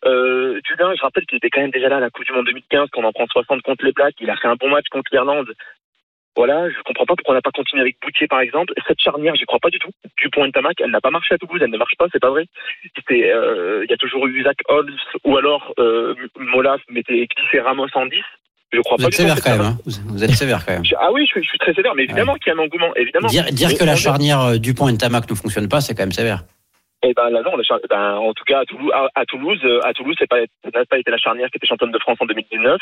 Euh, je rappelle qu'il était quand même déjà là à la Coupe du Monde 2015, qu'on en prend 60 contre les Blacks. Il a fait un bon match contre l'Irlande. Voilà, je comprends pas pourquoi on n'a pas continué avec Boutier par exemple. Cette charnière, j'y crois pas du tout. Du point de Tamac, elle n'a pas marché à Toulouse, elle ne marche pas, c'est pas vrai. C'était, euh, il y a toujours eu Zach Holmes ou alors euh, Molas mettait glissé Ramos en 10. Je crois Vous pas êtes du tout sévère quand même. hein. Vous, êtes sévère quand même. Je- Ah oui, je suis, je suis très sévère, mais évidemment qu'il y a un engouement, évidemment. Dire, que la charnière euh, Dupont et Tamac ne fonctionne pas, c'est quand même sévère. Eh ben là non, ben, en tout cas à Toulouse, à, euh, à Toulouse, c'est pas, ça n'a pas été la charnière qui était championne de France en 2019.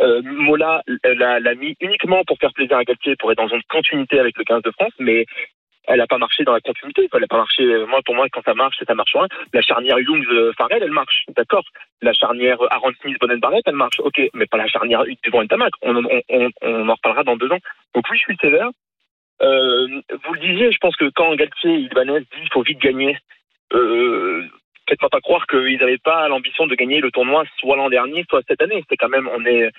Euh, Mola euh, l'a l'a mis uniquement pour faire plaisir à Galtier, pour être dans une continuité avec le 15 de France, mais elle n'a pas marché dans la continuité. Elle n'a pas marché. euh, Moi, pour moi, quand ça marche, ça marche rien. La charnière Youngs euh, Farrell, elle marche, d'accord. La charnière Aaron Smith Bonnen Barrett, elle marche, ok. Mais pas la charnière Dupont Tamac. On, on, on, on en reparlera dans deux ans. Donc oui, je suis sévère. Euh, vous le disiez, je pense que quand Galtier Ibanez dit il faut vite gagner, euh, faites-moi pas croire qu'ils n'avaient pas l'ambition de gagner le tournoi soit l'an dernier, soit cette année. C'est quand même, on est.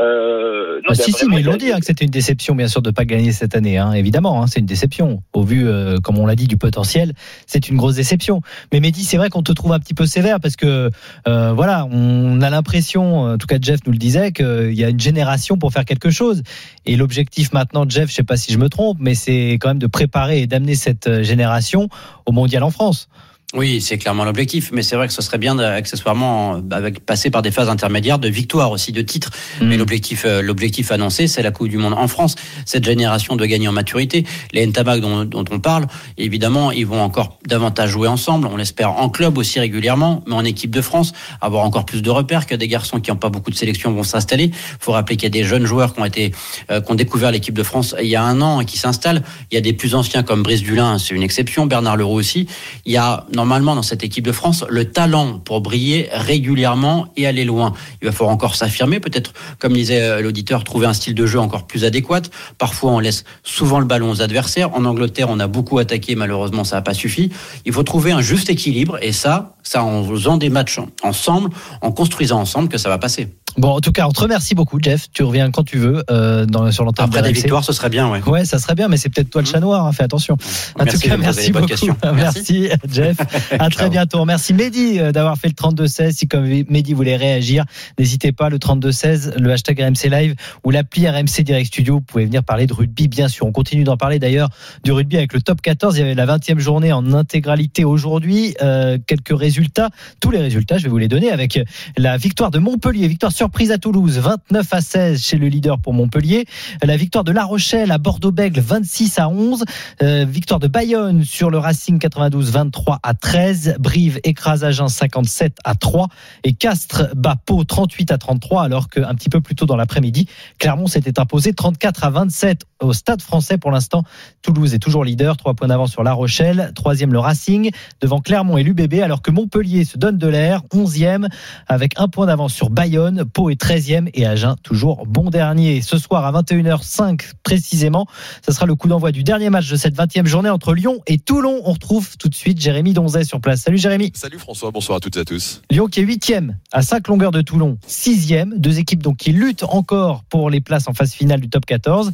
Euh, non, Ah, si, si, mais ils l'ont dit hein, que c'était une déception, bien sûr, de ne pas gagner cette année. hein, évidemment, hein, c'est une déception. Au vu, euh, comme on l'a dit, du potentiel, c'est une grosse déception. Mais Mehdi, c'est vrai qu'on te trouve un petit peu sévère parce que, euh, voilà, on a l'impression, en tout cas Jeff nous le disait, qu'il y a une génération pour faire quelque chose. Et l'objectif maintenant, Jeff, je sais pas si je me trompe, mais c'est quand même de préparer et d'amener cette euh, génération au mondial en France. Oui, c'est clairement l'objectif, mais c'est vrai que ce serait bien d'accessoirement euh, avec, passer par des phases intermédiaires de victoire aussi, de titres. Mais l'objectif, euh, l'objectif annoncé, c'est la Coupe du Monde en France. Cette génération de gagnants en maturité, les Ntamak dont, dont on parle, évidemment, ils vont encore davantage jouer ensemble. On l'espère en club aussi régulièrement, mais en équipe de France, avoir encore plus de repères que des garçons qui n'ont pas beaucoup de sélection vont s'installer. Il faut rappeler qu'il y a des jeunes joueurs qui ont été, euh, qui ont découvert l'équipe de France il y a un an et qui s'installent. Il y a des plus anciens comme Brice Dulin, c'est une exception. Bernard Leroux aussi. Il y a normalement dans cette équipe de France le talent pour briller régulièrement et aller loin. Il va falloir encore s'affirmer, peut-être, comme disait euh, l'auditeur, trouver un style de jeu encore plus adéquat. Parfois, on laisse souvent le ballon aux adversaires. En Angleterre, on a beaucoup attaqué, malheureusement, ça n'a pas suffi. Il faut trouver un juste équilibre et ça, ça en faisant des matchs ensemble, en construisant ensemble, que ça va passer. Bon, en tout cas, on te remercie beaucoup, Jeff. Tu reviens quand tu veux euh, dans, sur l'antenne. Après de des victoires, ce serait bien, ouais. Ouais, ça serait bien, mais c'est peut-être toi le chat noir, hein, fais attention. En Merci tout cas, merci beaucoup. Merci, Jeff. À très bientôt. Merci Mehdi euh, d'avoir fait le 32-16. Si comme Mehdi voulait réagir, n'hésitez pas, le 32-16, le hashtag RMC Live ou l'appli RMC Direct Studio. Vous pouvez venir parler de rugby, bien sûr. On continue d'en parler d'ailleurs du rugby avec le top 14. Il y avait la 20e journée en intégralité aujourd'hui. Euh, quelques résultats, tous les résultats, je vais vous les donner avec la victoire de Montpellier, victoire surprise à Toulouse, 29 à 16 chez le leader pour Montpellier. La victoire de La Rochelle à Bordeaux-Bègle, 26 à 11. Euh, victoire de Bayonne sur le Racing 92, 23 à 13. Brive écrase Agen 57 à 3. Et Castres bat Pau 38 à 33, alors qu'un petit peu plus tôt dans l'après-midi, Clermont s'était imposé 34 à 27 au Stade français pour l'instant. Toulouse est toujours leader, 3 points d'avance sur La Rochelle. Troisième le Racing, devant Clermont et l'UBB, alors que Montpellier se donne de l'air, 11e, avec un point d'avance sur Bayonne. Pau est 13e et Agen toujours bon dernier. Ce soir à 21h05 précisément, ce sera le coup d'envoi du dernier match de cette 20e journée entre Lyon et Toulon. On retrouve tout de suite Jérémy Donzet sur place. Salut Jérémy. Salut François, bonsoir à toutes et à tous. Lyon qui est huitième à 5 longueurs de Toulon, sixième, deux équipes donc qui luttent encore pour les places en phase finale du top 14.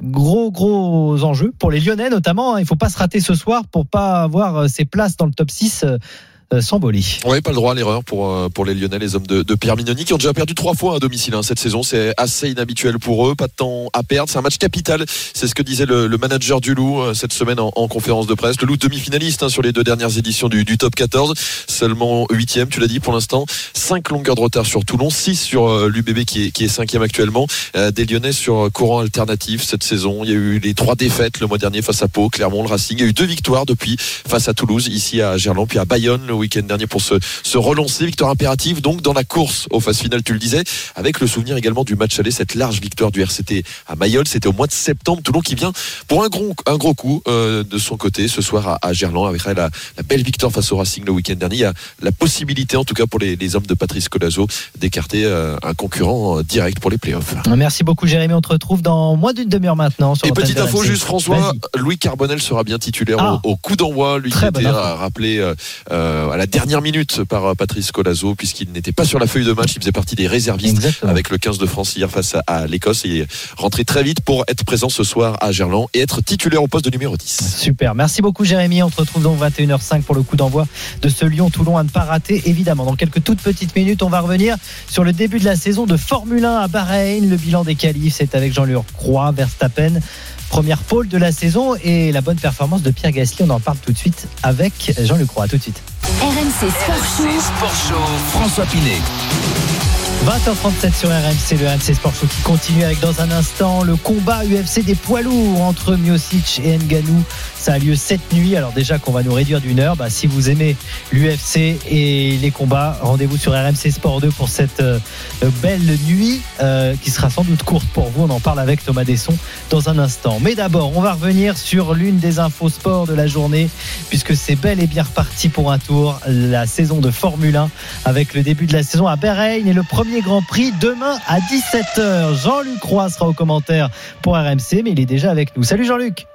Gros gros enjeux pour les Lyonnais notamment. hein. Il faut pas se rater ce soir pour pas avoir euh, ces places dans le top 6 euh, s'envoler. Ouais, pas le droit à l'erreur pour, euh, pour les Lyonnais, les hommes de, de Pierre Mignoni, qui ont déjà perdu trois fois à domicile hein, cette saison. C'est assez inhabituel pour eux, pas de temps à perdre. C'est un match capital. C'est ce que disait le, manager du Loup euh, cette semaine en, en conférence de presse. Le Loup demi-finaliste hein, sur les deux dernières éditions du, top 14. Seulement huitième, tu l'as dit pour l'instant. Cinq longueurs de retard sur Toulon, six sur l'UBB qui est, qui est cinquième actuellement. Des Lyonnais sur courant alternatif cette saison. Il y a eu les trois défaites le mois dernier face à Pau, Clermont, le Racing. Il y a eu deux victoires depuis face à Toulouse, ici à Gerland, puis à Bayonne week-end dernier pour se, se relancer. Victoire impérative donc dans la course aux phases finales, tu le disais, avec le souvenir également du match aller, cette large victoire du RCT à Mayol. C'était au mois de septembre. Toulon qui vient pour un gros, un gros coup euh, de son côté ce soir à, à Gerland avec la, la, belle victoire face au Racing le week-end dernier. Il y a la possibilité, en tout cas pour les, les hommes de Patrice Colazo, d'écarter euh, un concurrent euh, direct pour les playoffs. Merci beaucoup Jérémy, on te retrouve dans moins d'une demi-heure maintenant. Sur Et petite info juste François, Louis Carbonel sera bien titulaire Ah. au, au coup d'envoi, lui Très qui était rappelé euh, à la dernière minute par euh, Patrice Colazo puisqu'il n'était pas sur la feuille de match, il faisait partie des réservistes Exactement. avec le 15 de France hier face à, à l'Écosse et il est rentré très vite pour être présent ce soir à Gerland et être titulaire au poste de numéro 10. Super, merci beaucoup Jérémy. On te retrouve donc 21h05 pour le coup d'envoi de ce Lyon-Toulon à ne pas rater. Évidemment, dans quelques toutes petites minutes, on va revenir sur le début de la saison de Formule 1 à Bahreïn. Le bilan des qualifs, c'est avec Jean-Luc Croix, Verstappen. Première pole de la saison et la bonne performance de Pierre Gasly. On en parle tout de suite avec Jean-Luc Croix. À tout de suite. RMC Sport Show. Sport Show, François Pinet. 20h37 sur RMC, le RMC Sport Show qui continue avec dans un instant le combat UFC des poids lourds entre Miocic et Nganou. Ça a lieu cette nuit. Alors déjà qu'on va nous réduire d'une heure, bah, si vous aimez l'UFC et les combats, rendez-vous sur RMC Sport 2 pour cette euh, belle nuit euh, qui sera sans doute courte pour vous. On en parle avec Thomas Desson dans un instant. Mais d'abord, on va revenir sur l'une des infos sport de la journée puisque c'est bel et bien reparti pour un tour, la saison de Formule 1 avec le début de la saison à Bahreïn et le premier Grand Prix demain à 17h. Jean-Luc Roy sera au commentaire pour RMC, mais il est déjà avec nous. Salut Jean-Luc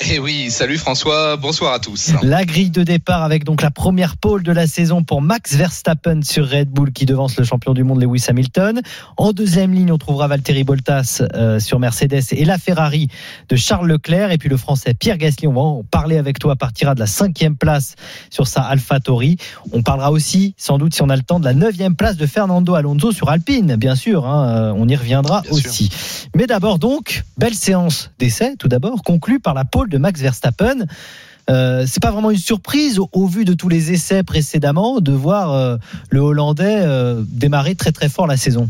Eh oui, salut François, bonsoir à tous. La grille de départ avec donc la première pole de la saison pour Max Verstappen sur Red Bull qui devance le champion du monde Lewis Hamilton. En deuxième ligne, on trouvera Valtteri Bottas euh, sur Mercedes et la Ferrari de Charles Leclerc. Et puis le français Pierre Gasly, on va en parler avec toi, partira de la cinquième place sur sa Alpha Tauri. On parlera aussi, sans doute si on a le temps, de la neuvième place de Fernando Alonso sur Alpine, bien sûr. hein, euh, on y reviendra Bien aussi. Mais d'abord donc, belle séance d'essai, tout d'abord, conclue par la pole de Max Verstappen. Euh, c'est pas vraiment une surprise au, vu de tous les essais précédemment de voir euh, le Hollandais euh, démarrer très très fort la saison.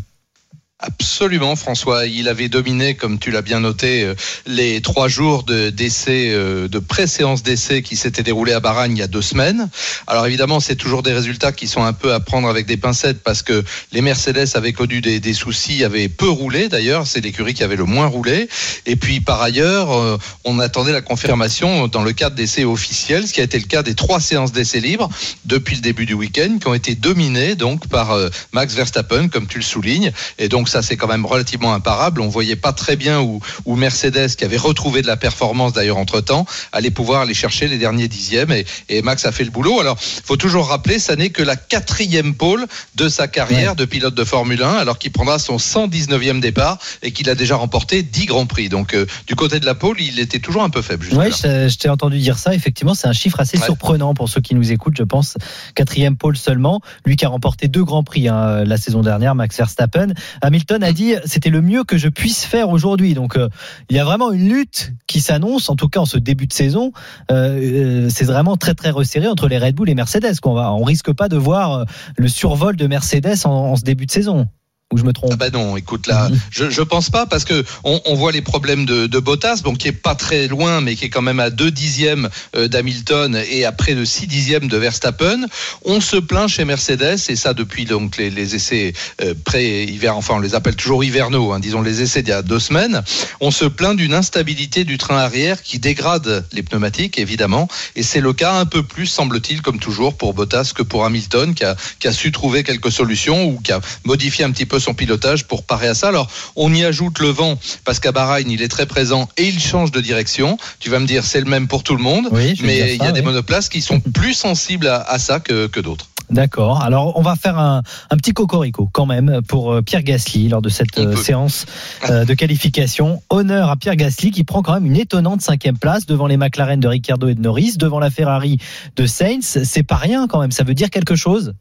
Absolument, François. Il avait dominé, comme tu l'as bien noté, euh, les trois jours de d'essai, euh, de pré-séance d'essai qui s'étaient déroulés à Bahreïn il y a deux semaines. Alors évidemment, c'est toujours des résultats qui sont un peu à prendre avec des pincettes parce que les Mercedes avaient connu des, soucis, avaient peu roulé d'ailleurs. C'est l'écurie qui avait le moins roulé. Et puis par ailleurs, euh, on attendait la confirmation dans le cadre d'essais officiels, ce qui a été le cas des trois séances d'essais libres depuis le début du week-end, qui ont été dominées donc par Max Verstappen, comme tu le soulignes. Et donc ça, c'est quand même relativement imparable. On voyait pas très bien où, où Mercedes, qui avait retrouvé de la performance d'ailleurs entre temps, allait pouvoir aller chercher les derniers dixièmes. Et, et Max a fait le boulot. Alors, faut toujours rappeler, ça n'est que la quatrième pôle de sa carrière de pilote de Formule 1, alors qu'il prendra son 119e départ et qu'il a déjà remporté 10 grands prix. Donc, euh, du côté de la pôle, il était toujours un peu faible. Oui, je, t'ai entendu dire ça. Effectivement, c'est un chiffre assez surprenant pour ceux qui nous écoutent, je pense. Quatrième pôle seulement. Lui qui a remporté deux grands prix hein, la saison dernière, Max Verstappen. Hamilton a dit c'était le mieux que je puisse faire aujourd'hui. Donc, euh, il y a vraiment une lutte qui s'annonce, en tout cas en ce début de saison. Euh, euh, c'est vraiment très très resserré entre les Red Bull et Mercedes. Qu'on va, on risque pas de voir le survol de Mercedes en ce début de saison. Ou je me trompe Ah bah non, écoute là, je, je pense pas parce que on, on voit les problèmes de, de Bottas, bon qui est pas très loin, mais qui est quand même à deux dixièmes euh, d'Hamilton et à près de six dixièmes de Verstappen. On se plaint chez Mercedes et ça depuis donc les, les essais euh, pré-hiver, enfin on les appelle toujours hivernaux, hein, disons les essais d'il y a deux semaines. On se plaint d'une instabilité du train arrière qui dégrade les pneumatiques évidemment, et c'est le cas un peu plus semble-t-il comme toujours pour Bottas que pour Hamilton qui a, qui a su trouver quelques solutions ou qui a modifié un petit peu son pilotage pour parer à ça. Alors, on y ajoute le vent parce qu'à Bahreïn, il est très présent et il change de direction. Tu vas me dire, c'est le même pour tout le monde, Oui, mais il y a des monoplaces qui sont plus sensibles à, à ça que, que d'autres. D'accord. Alors, on va faire un, un, petit cocorico quand même pour euh, Pierre Gasly lors de cette euh, séance euh, de qualification. Honneur à Pierre Gasly qui prend quand même une étonnante cinquième place devant les McLaren de Ricciardo et de Norris, devant la Ferrari de Sainz. C'est pas rien quand même. Ça veut dire quelque chose?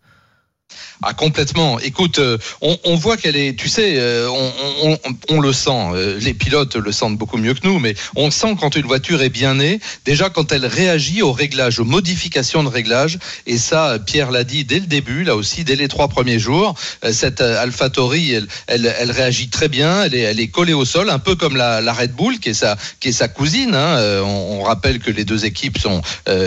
Ah complètement. Écoute, euh, on, voit qu'elle est, tu sais, euh, on, le sent. Euh, les pilotes le sentent beaucoup mieux que nous, mais on sent quand une voiture est bien née. Déjà quand elle réagit au réglage, aux modifications de réglage. Et ça, Pierre l'a dit dès le début, là aussi, dès les trois premiers jours. Cette AlphaTauri, elle, elle, réagit très bien. Elle est, collée au sol, un peu comme la, Red Bull, qui est sa, cousine. Hein. On, rappelle que les deux équipes sont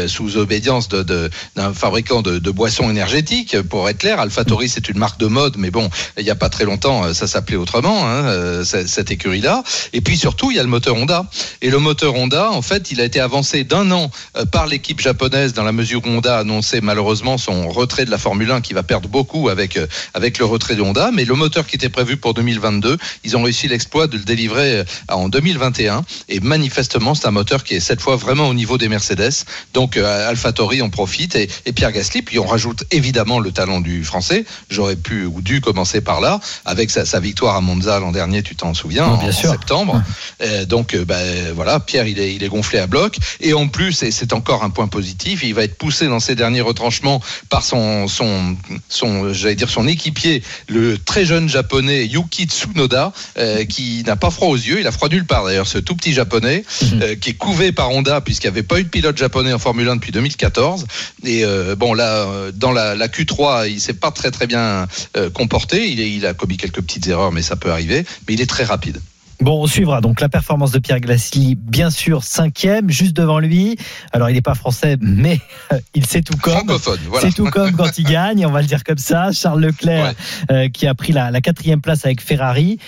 sous obédience d'un fabricant de, de boissons énergétiques, pour être clair. Alpha AlphaTauri, c'est une marque de mode, mais bon, il n'y a pas très longtemps, euh, ça s'appelait autrement, hein, euh, cette écurie-là. Et puis surtout, il y a le moteur Honda. Et le moteur Honda, en fait, il a été avancé d'un an euh, par l'équipe japonaise dans la mesure où Honda a annoncé malheureusement son retrait de la Formule 1 qui va perdre beaucoup avec, avec le retrait de Honda. Mais le moteur qui était prévu pour 2022, ils ont réussi l'exploit de le délivrer en 2021. Et manifestement, c'est un moteur qui est cette fois vraiment au niveau des Mercedes. Donc AlphaTauri en profite et, et Pierre Gasly. Puis on rajoute évidemment le talent du français J'aurais pu ou dû commencer par là, avec sa, victoire à Monza l'an dernier, tu t'en souviens, en, septembre. Euh, donc, euh, ben, voilà, Pierre, il est, il est gonflé à bloc. Et en plus, et c'est encore un point positif, il va être poussé dans ses derniers retranchements par son, son, son j'allais dire son équipier, le très jeune japonais Yuki Tsunoda, euh, qui n'a pas froid aux yeux. Il a froid nulle part d'ailleurs, ce tout petit japonais, mhm. qui est couvé par Honda puisqu'il n'y avait pas eu de pilote japonais en Formule 1 depuis 2014. Et bon, là, dans la, la Q3, il s'est pas très très bien euh, comporté. Il, il a commis quelques petites erreurs, mais ça peut arriver. Mais il est très rapide. Bon, on suivra donc la performance de Pierre Gasly, bien sûr cinquième, juste devant lui. Alors il n'est pas français, mais euh, il sait tout comme. Voilà. C'est tout comme quand il gagne, on va le dire comme ça. Charles Leclerc euh, qui a pris la, la, quatrième place avec Ferrari.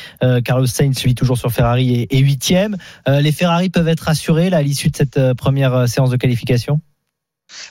Carlos Sainz lui toujours sur Ferrari et huitième. les Ferrari peuvent être rassurés là, à l'issue de cette première séance de qualification?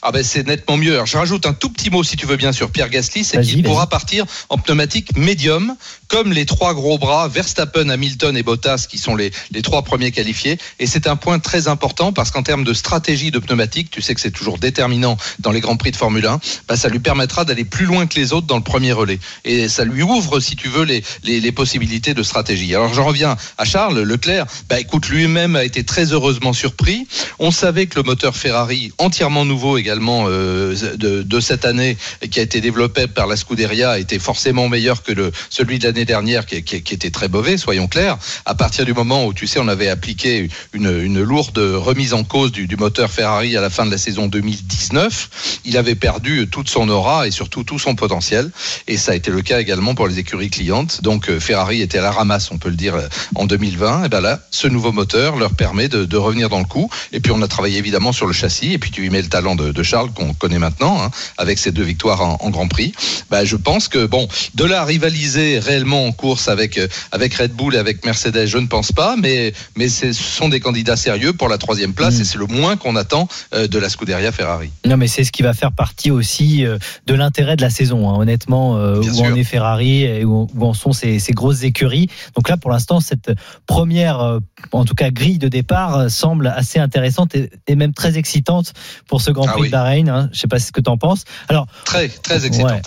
Ah ben c'est nettement mieux. Alors, je rajoute un tout petit mot si tu veux bien sur Pierre Gasly, c'est qu'il pourra partir en pneumatique médium, comme les trois gros bras Verstappen, Hamilton et Bottas, qui sont les, les trois premiers qualifiés. Et c'est un point très important parce qu'en termes de stratégie de pneumatique, tu sais que c'est toujours déterminant dans les grands prix de Formule 1, bah, ça lui permettra d'aller plus loin que les autres dans le premier relais. Et ça lui ouvre, si tu veux, les, les, les possibilités de stratégie. Alors j'en reviens à Charles Leclerc. Bah écoute, lui-même a été très heureusement surpris. On savait que le moteur Ferrari entièrement nouveau également euh, de, cette année qui a été développé par la Scuderia était forcément meilleur que le, celui de l'année dernière qui, était très mauvais, soyons clairs. À partir du moment où, tu sais, on avait appliqué une, lourde remise en cause du, du, moteur Ferrari à la fin de la saison 2019, il avait perdu toute son aura et surtout tout son potentiel. Et ça a été le cas également pour les écuries clientes. Donc euh, Ferrari était à la ramasse, on peut le dire, euh, en 2020. Et ben là, ce nouveau moteur leur permet de, de revenir dans le coup. Et puis on a travaillé évidemment sur le châssis. Et puis tu y mets le talent de, Charles qu'on connaît maintenant, hein, avec ses deux victoires en, Grand Prix. Bah, je pense que bon, de là rivaliser réellement en course avec euh, avec Red Bull et avec Mercedes, je ne pense pas, mais mais ce sont des candidats sérieux pour la troisième place mm. et c'est le moins qu'on attend euh, de la Scuderia Ferrari. Non, mais c'est ce qui va faire partie aussi euh, de l'intérêt de la saison, hein, honnêtement, où en est Ferrari et où, en sont ces, ces, grosses écuries. Donc là, pour l'instant, cette première, en tout cas grille de départ, semble assez intéressante et, et même très excitante pour ce Grand ah Prix de Bahreïn. Hein. Je sais pas ce que tu en penses. Alors très très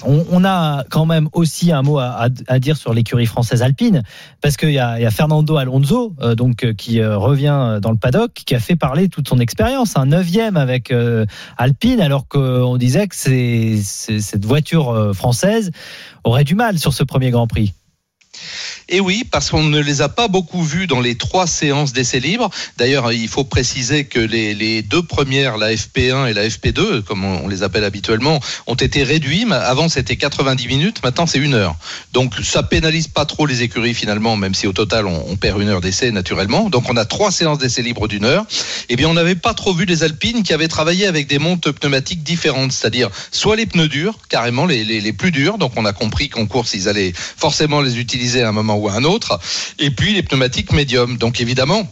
on, a quand même aussi un mot à, dire sur l'écurie française alpine parce qu'il y, y a, Fernando Alonso euh, donc euh, qui euh, revient dans le paddock qui a fait parler toute son expérience, un neuvième avec Alpine alors qu'on disait que c'est cette voiture française aurait du mal sur ce premier Grand Prix. Et oui, parce qu'on ne les a pas beaucoup vus dans les trois séances d'essais libres. D'ailleurs, il faut préciser que les, deux premières, la FP1 et la FP2, comme on, les appelle habituellement, ont été réduits. Avant, c'était 90 minutes, maintenant c'est une heure. Donc, ça pénalise pas trop les écuries finalement, même si au total, on, perd une heure d'essai naturellement. Donc, on a trois séances d'essais libres d'une heure. Eh bien, on n'avait pas trop vu les Alpines qui avaient travaillé avec des montes pneumatiques différentes, c'est-à-dire soit les pneus durs, carrément les, les plus durs. Donc, on a compris qu'en course, ils allaient forcément les utiliser à un moment ou à un autre. Et puis les pneumatiques médiums. Donc évidemment,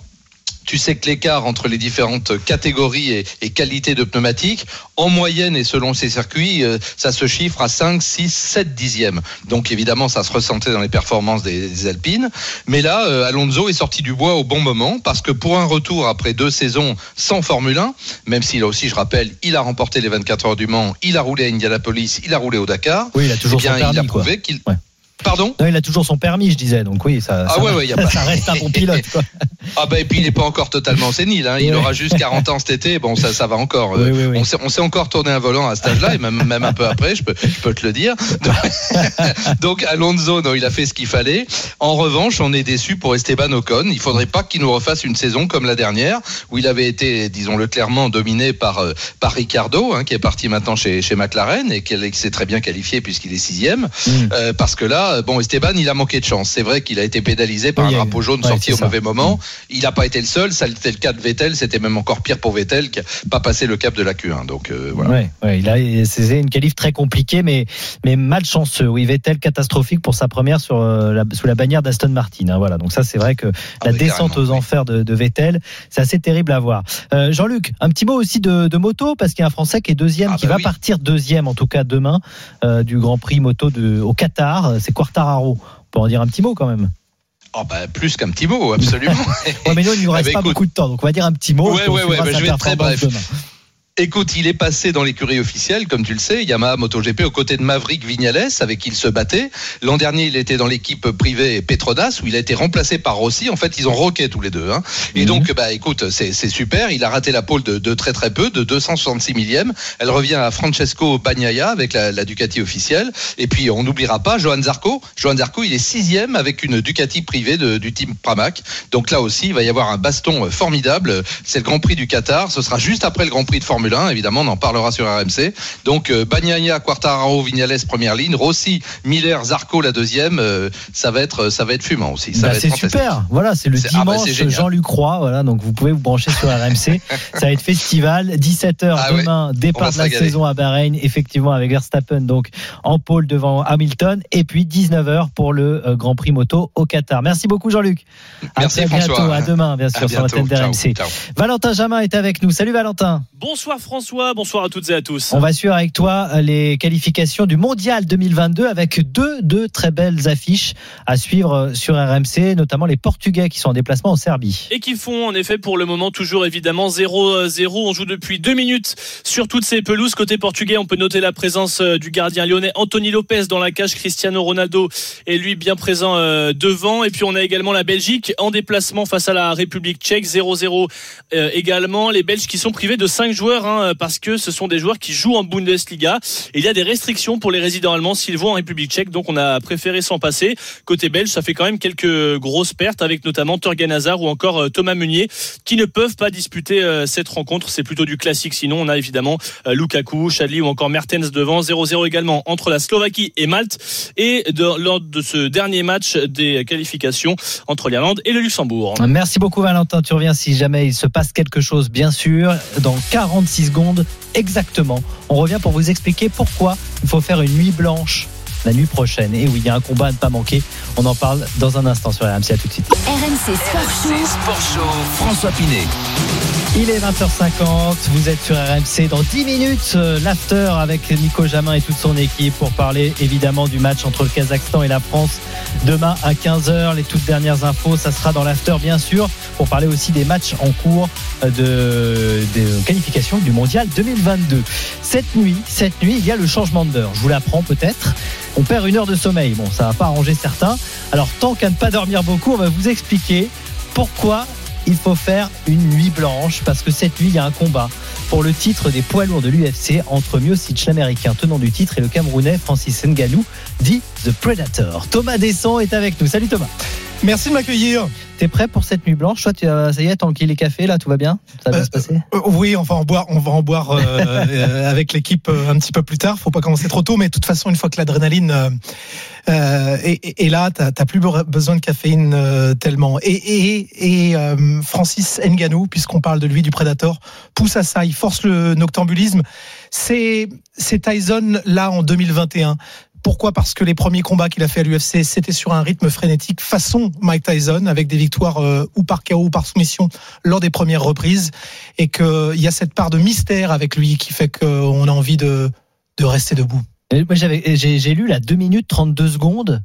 tu sais que l'écart entre les différentes catégories et, et qualités de pneumatiques, en moyenne et selon ces circuits, euh, ça se chiffre à 5, 6, 7 dixièmes. Donc évidemment, ça se ressentait dans les performances des, des Alpines. Mais là, euh, Alonso est sorti du bois au bon moment parce que pour un retour après deux saisons sans Formule 1, même si là aussi, je rappelle, il a remporté les 24 heures du Mans, il a roulé à Indianapolis, il a roulé au Dakar. Oui, il a toujours eh bien, son permis, il a prouvé qu'il. Ouais. Pardon Non, il a toujours son permis, je disais. Donc oui, ça, Ah ça, ouais, ouais, y a pas- ça reste un bon pilote. Quoi. Ah bah et puis il n'est pas encore totalement sénile, hein. il aura juste 40 ans cet été, bon ça, ça va encore. Euh, Oui, oui, oui. On, sait, on sait encore tourner un volant à cet âge-là et même, même un peu après, je peux, je peux te le dire. Donc, donc, Alonso, non, il a fait ce qu'il fallait. En revanche, on est déçu pour Esteban Ocon. Il faudrait pas qu'il nous refasse une saison comme la dernière où il avait été, disons-le clairement, dominé par, euh, par Ricardo, hein, qui est parti maintenant chez, chez McLaren et qui qui s'est très bien qualifié puisqu'il est sixième. Mm. Euh, parce que là, bon, Esteban, il a manqué de chance. C'est vrai qu'il a été pénalisé par Oui, un drapeau jaune ouais, sorti au ça. mauvais moment. Il n'a pas été le seul. Ça c'était le cas de Vettel. C'était même encore pire pour Vettel qui n'a pas passé le cap de la Q1. Donc euh, voilà. Ouais, ouais, il a c'est une qualif très compliquée, mais mais malchanceux. Oui, Vettel catastrophique pour sa première sur euh, la, sous la bannière d'Aston Martin. hein, voilà, donc ça c'est vrai que la oui, descente aux oui. enfers de, de Vettel, c'est assez terrible à voir. Euh, Jean-Luc, un petit mot aussi de, de moto parce qu'il y a un Français qui est deuxième, Ah qui bah va oui. partir deuxième en tout cas demain euh, du Grand Prix moto de au Qatar. C'est Quartararo. On peut en dire un petit mot quand même. Oh, bah, plus qu'un petit mot, absolument. Ouais, mais nous, il nous Ah reste bah, pas écoute. beaucoup de temps, donc on va dire un petit mot. Ouais, ouais, ouais, bah, je vais être très bref. demain. Écoute, il est passé dans l'écurie officielle, comme tu le sais, Yamaha MotoGP aux côtés de Maverick Vignales, avec qui il se battait. L'an dernier, il était dans l'équipe privée Petronas, où il a été remplacé par Rossi. En fait, ils ont roqué tous les deux. Hein. Et donc, bah, écoute, c'est super. Il a raté la pole de, de très très peu, de 266 millième. Elle revient à Francesco Bagnaia avec la, la Ducati officielle. Et puis, on n'oubliera pas Johan Zarco. Johan Zarco, il est sixième avec une Ducati privée de- du team Pramac. Donc là aussi, il va y avoir un baston formidable. C'est le Grand Prix du Qatar. Ce sera juste après le Grand Prix de Formule 1. Évidemment, on en parlera sur RMC. Donc, euh, Bagnaia, Quartararo, Vignales, première ligne. Rossi, Miller, Zarco, la deuxième. Euh, ça va être, ça va être fumant aussi. Bah, c'est super. Voilà, c'est le ah bah, dimanche. Jean-Luc Roy. Voilà, donc vous pouvez vous brancher sur RMC. Ça va être festival. 17h Ah demain, départ de la régaler. saison à Bahreïn, effectivement avec Verstappen donc en pôle devant Hamilton. Et puis 19h pour le euh, Grand Prix moto au Qatar. Merci beaucoup Jean-Luc. À Merci, bientôt. François. À demain, bien À sûr, sur bientôt. l'antenne Ciao. d'RMC. Valentin Jamin est avec nous. Salut Valentin. Bonsoir François, bonsoir à toutes et à tous. On va suivre avec toi euh, les qualifications du Mondial 2022 avec deux, deux très belles affiches à suivre euh, sur RMC, notamment les Portugais qui sont en déplacement en Serbie. Et qui font en effet pour le moment toujours évidemment 0-0. On joue depuis deux minutes sur toutes ces pelouses. Côté portugais, on peut noter la présence euh, du gardien lyonnais Anthony Lopez dans la cage. Cristiano Ronaldo est lui bien présent euh, devant. Et puis on a également la Belgique en déplacement face à la République tchèque. 0-0 euh, également. Les Belges qui sont privés de cinq joueurs hein, parce que ce sont des joueurs qui jouent en Bundesliga. Et il y a des restrictions pour les résidents allemands s'ils vont en République tchèque. Donc on a préféré s'en passer. Côté belge, ça fait quand même quelques grosses pertes avec notamment Torgan Hazard ou encore euh, Thomas Meunier qui ne peuvent pas disputer euh, cette rencontre. C'est plutôt du classique. Sinon, on a évidemment euh, Lukaku, Chadli ou encore Mertens devant. 0-0 également entre la Slovaquie et Malte. Et lors de ce dernier match des qualifications entre l'Irlande et le Luxembourg. Merci beaucoup Valentin, tu reviens si jamais il se passe quelque chose, bien sûr, dans 46 secondes exactement. On revient pour vous expliquer pourquoi il faut faire une nuit blanche la nuit prochaine. Et oui, il y a un combat à ne pas manquer. On en parle dans un instant sur RMC. À tout de suite. RMC Sport Show. Sport Show, François Pinet. Il est 20h50, vous êtes sur RMC dans 10 minutes, euh, l'after avec Nico Jamin et toute son équipe pour parler évidemment du match entre le Kazakhstan et la France demain à 15h. Les toutes dernières infos, ça sera dans l'after bien sûr, pour parler aussi des matchs en cours euh, de, qualification du mondial 2022. Cette nuit, cette nuit, il y a le changement d'heure. Je vous l'apprends peut-être. On perd une heure de sommeil. Bon, ça va pas arranger certains. Alors tant qu'à ne pas dormir beaucoup, on va vous expliquer pourquoi il faut faire une nuit blanche parce que cette nuit il y a un combat pour le titre des poids lourds de l'UFC entre Miocic l'américain tenant du titre et le camerounais Francis Ngannou dit The Predator. Thomas Descend est avec nous. Salut Thomas. Merci de m'accueillir. T'es prêt pour cette nuit blanche? Toi, tu as- ça y est, tranquille les cafés là, tout va bien? Ça va bien se passer? Euh, oui, on va en boire, on va en boire euh, euh, avec l'équipe euh, un petit peu plus tard. Faut pas commencer trop tôt, mais de toute façon, une fois que l'adrénaline euh, euh, est, est- là, t'as plus be- besoin de caféine euh, tellement. Et, et, et euh, Francis Ngannou, puisqu'on parle de lui, du Predator, pousse à ça. Il force le noctambulisme. C'est Tyson là en 2021. Pourquoi Parce que les premiers combats qu'il a fait à l'UFC, c'était sur un rythme frénétique façon Mike Tyson, avec des victoires euh, ou par KO ou par soumission lors des premières reprises, et qu'il y a cette part de mystère avec lui qui fait qu'on a envie de, de rester debout. J'ai lu la 2 minutes 32 secondes.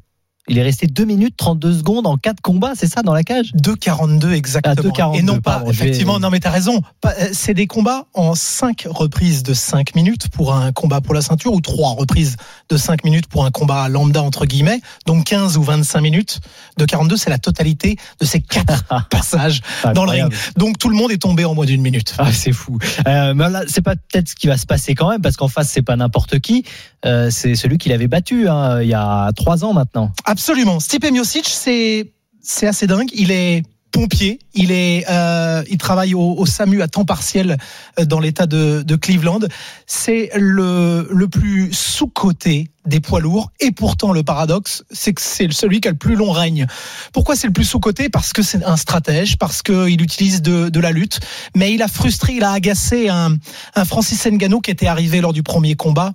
Il est resté 2 minutes 32 secondes en 4 combats, c'est ça, dans la cage? 2,42 exactement. Ah, 2,42, et non pas, pardon, effectivement, non mais t'as raison. Euh, C'est des combats en 5 reprises de 5 minutes pour un combat pour la ceinture ou 3 reprises de 5 minutes pour un combat lambda entre guillemets. Donc 15 ou 25 minutes. De 42, c'est la totalité de ces 4 passages dans le ring. Donc tout le monde est tombé en moins d'une minute. Ah, c'est fou. Euh, mais là, c'est pas peut-être ce qui va se passer quand même, parce qu'en face, c'est pas n'importe qui. Euh, c'est celui qu'il avait battu hein, il y a 3 ans maintenant. Absolument. Stipe Miocic, c'est c'est assez dingue. Il est pompier. Il est, euh, il travaille au, au SAMU à temps partiel euh, dans l'État de, de Cleveland. C'est le le plus sous coté des poids lourds. Et pourtant, le paradoxe, c'est que c'est celui qui a le plus long règne. Pourquoi c'est le plus sous coté Parce que c'est un stratège, parce qu'il utilise de, de la lutte. Mais il a frustré, il a agacé un, un Francis Ngannou qui était arrivé lors du premier combat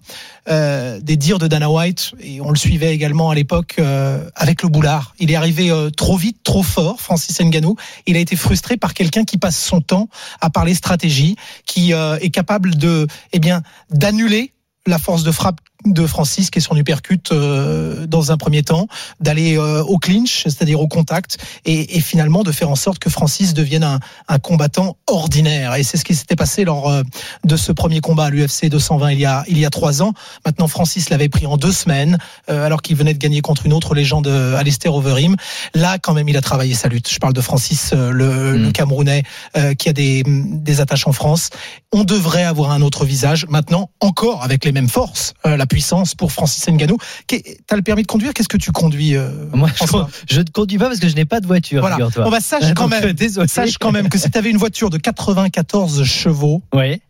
euh, des dires de Dana White et on le suivait également à l'époque euh, avec le boulard. Il est arrivé euh, trop vite, trop fort, Francis Ngannou. Il a été frustré par quelqu'un qui passe son temps à parler stratégie, qui euh, est capable de, eh bien, d'annuler la force de frappe de Francis qui est son uppercut euh, dans un premier temps, d'aller euh, au clinch, c'est-à-dire au contact, et, et finalement de faire en sorte que Francis devienne un, un combattant ordinaire. Et c'est ce qui s'était passé lors euh, de ce premier combat à l'UFC 220 il y a il y a trois ans. Maintenant, Francis l'avait pris en deux semaines, euh, alors qu'il venait de gagner contre une autre légende, euh, Alistair Overeem. Là, quand même, il a travaillé sa lutte. Je parle de Francis, euh, le, le Camerounais, euh, qui a des, des attaches en France. On devrait avoir un autre visage. Maintenant, encore avec les mêmes forces, euh, la puissance pour Francis Ngannou. T'as le permis de conduire? Qu'est-ce que tu conduis euh, Moi, je, ne conduis pas parce que je n'ai pas de voiture. Voilà. On va sache quand Donc, euh, même, désolé. sache quand même que si tu avais une voiture de 94 chevaux, Oui.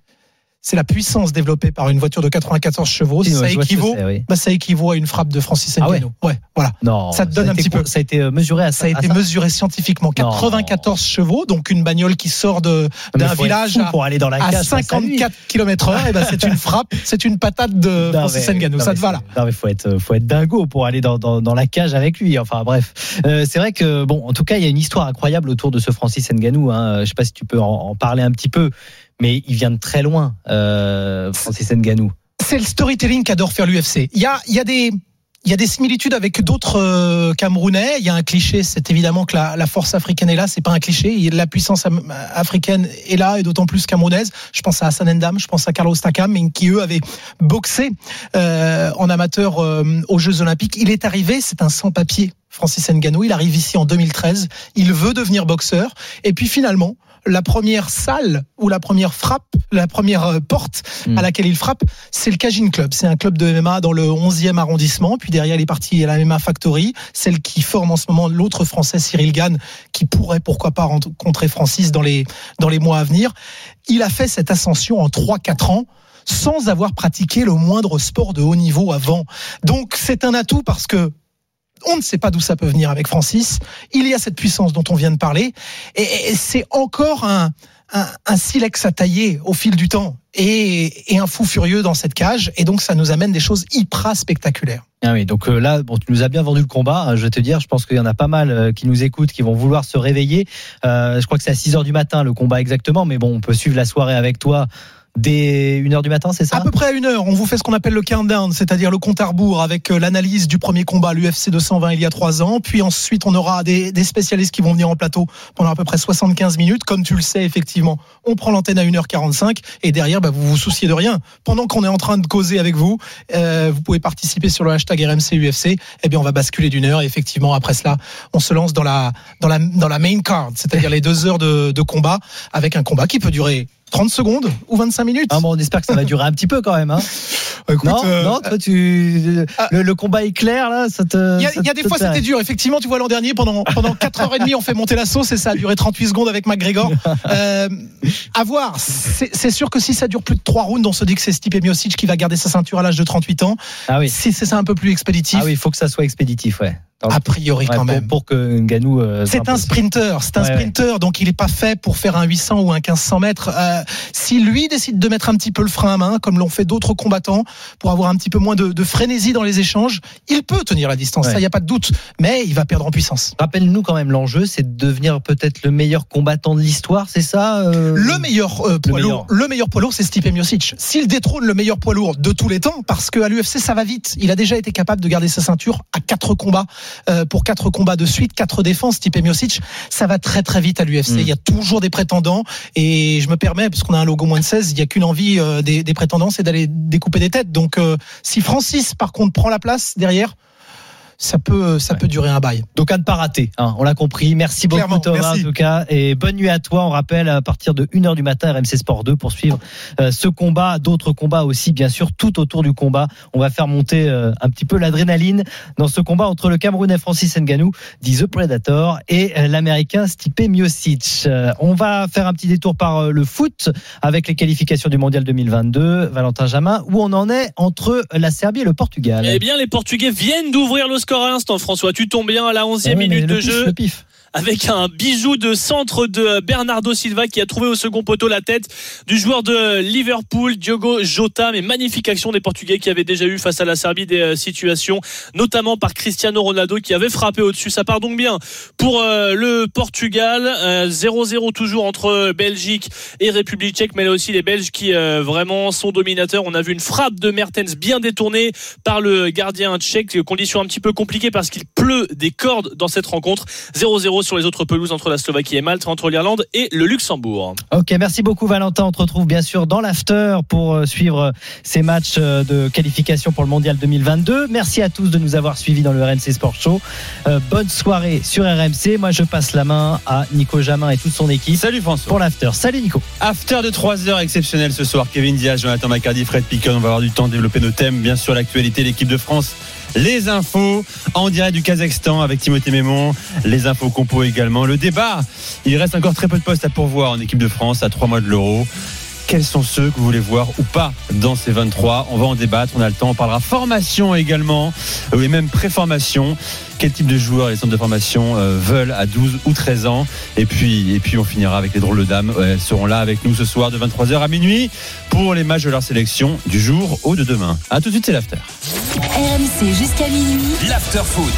C'est la puissance développée par une voiture de 94 chevaux. Si, ça ouais, équivaut, oui. bah, ça équivaut à une frappe de Francis Ah ouais Ngannou. ouais. voilà. Non, Ça te donne a un été petit peu. Ça a été euh, mesuré à Ça a été à mesuré scientifiquement. 94 chevaux, donc une bagnole qui sort de d'un village à, pour aller dans la à cage face à lui. 54 km heure. Et ben c'est une frappe, c'est une patate de Non, Francis mais- Ngannou. non, Ça te va là Non mais faut être faut être dingo pour aller dans, dans, dans la cage avec lui. Enfin bref, Euh, c'est vrai que bon, en tout cas, il y a une histoire incroyable autour de ce Francis Ngannou. Hein. Je sais pas si tu peux en, en parler un petit peu, mais il vient de très loin, euh, Francis Ngannou. c'est le storytelling qu'adore faire l'UFC. Il y a, y a des y a des similitudes avec d'autres euh, Camerounais. Il y a un cliché, c'est évidemment que la, la force africaine est là. C'est pas un cliché. La puissance africaine est là et d'autant plus camerounaise. Je pense à Hassan Ndam, je pense à Carlos Takam, qui eux avaient boxé euh, en amateur euh, aux Jeux Olympiques. Il est arrivé, c'est un sans-papier. Francis Ngannou, il arrive ici en 2013. Il veut devenir boxeur et puis finalement. La première salle ou la première frappe, la première euh, porte à laquelle il frappe, c'est le Cajun Club. C'est un club de MMA dans le 11e arrondissement. Puis derrière, il est parti à la MMA Factory, celle qui forme en ce moment l'autre Français, Cyril Gann, qui pourrait, pourquoi pas, rencontrer Francis dans les, dans les mois à venir. Il a fait cette ascension en 3-4 ans sans avoir pratiqué le moindre sport de haut niveau avant. Donc c'est un atout parce que on ne sait pas d'où ça peut venir avec Francis. Il y a cette puissance dont on vient de parler. Et, c'est encore un, silex à tailler au fil du temps. Et, et un fou furieux dans cette cage. Et donc, ça nous amène des choses hyper spectaculaires. Ah oui, donc euh, là, bon, tu nous as bien vendu le combat. hein, je vais te dire, je pense qu'il y en a pas mal euh, qui nous écoutent, qui vont vouloir se réveiller. Euh, je crois que c'est à 6 heures du matin le combat exactement, mais bon, on peut suivre la soirée avec toi dès 1 heure du matin, c'est ça À peu près à une heure, on vous fait ce qu'on appelle le countdown, c'est-à-dire le compte à rebours avec euh, l'analyse du premier combat, l'UFC 220 il y a trois ans. Puis ensuite, on aura des, des spécialistes qui vont venir en plateau pendant à peu près 75 minutes. Comme tu le sais, effectivement, on prend l'antenne à 1h45 et derrière, bah, vous vous souciez de rien. Pendant qu'on est en train de causer avec vous, euh, vous pouvez participer sur le hashtag RMC UFC. Eh bien, on va basculer d'une heure et effectivement, après cela, on se lance dans la, dans la, dans la main card, c'est-à-dire les deux heures de, de combat avec un combat qui peut durer 30 secondes ou 25 minutes. Ah bon, on espère que ça va durer un petit peu quand même. Hein. non, euh, non, toi, tu le, le combat est clair là, ça te. Il y a, ça il y a te des fois c'était dur. Effectivement, tu vois l'an dernier pendant pendant 4h30 on fait monter la sauce et ça a duré 38 secondes avec McGregor. Euh, à voir. C'est c'est sûr que si ça dure plus de 3 rounds, on se dit que c'est Stipe Miocic qui va garder sa ceinture à l'âge de 38 ans. Ah oui. Si c'est ça un peu plus expéditif. Ah oui, il faut que ça soit expéditif, ouais. A priori Ouais, quand même. Pour, que Nganou. euh, C'est un sprinter, c'est un Ouais, donc il n'est pas fait pour faire un 800 ou un 1500 mètres. Euh, si lui décide de mettre un petit peu le frein à main, comme l'ont fait d'autres combattants, pour avoir un petit peu moins de, de frénésie dans les échanges, il peut tenir la distance, ça il n'y a pas de doute, mais il va perdre en puissance. Rappelle-nous quand même l'enjeu, c'est de devenir peut-être le meilleur combattant de l'histoire, c'est ça euh? Le meilleur euh, poids lourd, le meilleur poids lourd, c'est Stipe Miocic. S'il détrône le meilleur poids lourd de tous les temps, parce qu'à l'UFC ça va vite, il a déjà été capable de garder sa ceinture à quatre combats pour quatre combats de suite, quatre défenses. Stipe Miocic, ça va très très vite à l'UFC. Mm. Il y a toujours des prétendants et je me permets parce qu'on a un logo moins de 16, il y a qu'une envie euh, des, des prétendants, c'est d'aller découper des têtes. Donc euh, si Francis par contre prend la place derrière, ça peut ça peut durer un bail. Donc à ne pas rater, hein, on l'a compris. Merci beaucoup Clairement, Thomas merci. en tout cas et bonne nuit à toi. On rappelle à partir de 1h du matin RMC Sport 2 pour suivre euh, ce combat, d'autres combats aussi bien sûr tout autour du combat. On va faire monter euh, un petit peu l'adrénaline dans ce combat entre le Camerounais Francis Ngannou, dit The Predator et euh, l'américain Stipe Miocic. Euh, on va faire un petit détour par euh, le foot avec les qualifications du mondial 2022, Valentin Jamin où on en est entre la Serbie et le Portugal? Eh bien, les Portugais viennent d'ouvrir le score à l'instant, François. Tu tombes bien à la 11e Ah oui, mais minute de pif, jeu. le pif. Avec un bijou de centre de Bernardo Silva qui a trouvé au second poteau la tête du joueur de Liverpool, Diogo Jota. Mais magnifique action des Portugais qui avaient déjà eu face à la Serbie des euh, situations, notamment par Cristiano Ronaldo qui avait frappé au-dessus. Ça part donc bien pour euh, le Portugal. Euh, 0-0 toujours entre Belgique et République tchèque, mais là aussi les Belges qui euh, vraiment sont dominateurs. On a vu une frappe de Mertens bien détournée par le gardien tchèque. Condition un petit peu compliquée parce qu'il pleut des cordes dans cette rencontre. 0-0 sur les autres pelouses entre la Slovaquie et Malte, entre l'Irlande et le Luxembourg. Ok, merci beaucoup Valentin. On te retrouve bien sûr dans l'after pour euh, suivre ces matchs euh, de qualification pour le Mondial 2022. Merci à tous de nous avoir suivis dans le RMC Sport Show. Euh, bonne soirée sur RMC. Moi, je passe la main à Nico Jamin et toute son équipe. Salut François. Pour l'after. Salut Nico. After de 3 heures exceptionnel ce soir. Kevin Diaz, Jonathan Macardy, Fred Picon. On va avoir du temps de développer nos thèmes. Bien sûr, l'actualité, l'équipe de France. Les infos en direct du Kazakhstan avec Timothée Mémon. Les infos compo également. Le débat. Il reste encore très peu de postes à pourvoir en équipe de France à 3 mois de l'Euro. Quels sont ceux que vous voulez voir ou pas dans ces 23 On va en débattre, on a le temps. On parlera formation également, euh, et même préformation. Quel type de joueurs les centres de formation euh, veulent à 12 ou 13 ans? Et puis, et puis on finira avec les drôles de dames. Elles seront là avec nous ce soir de 23h à minuit pour les matchs de leur sélection du jour au de demain. A tout de suite, c'est l'after. RMC jusqu'à minuit. L'after foot.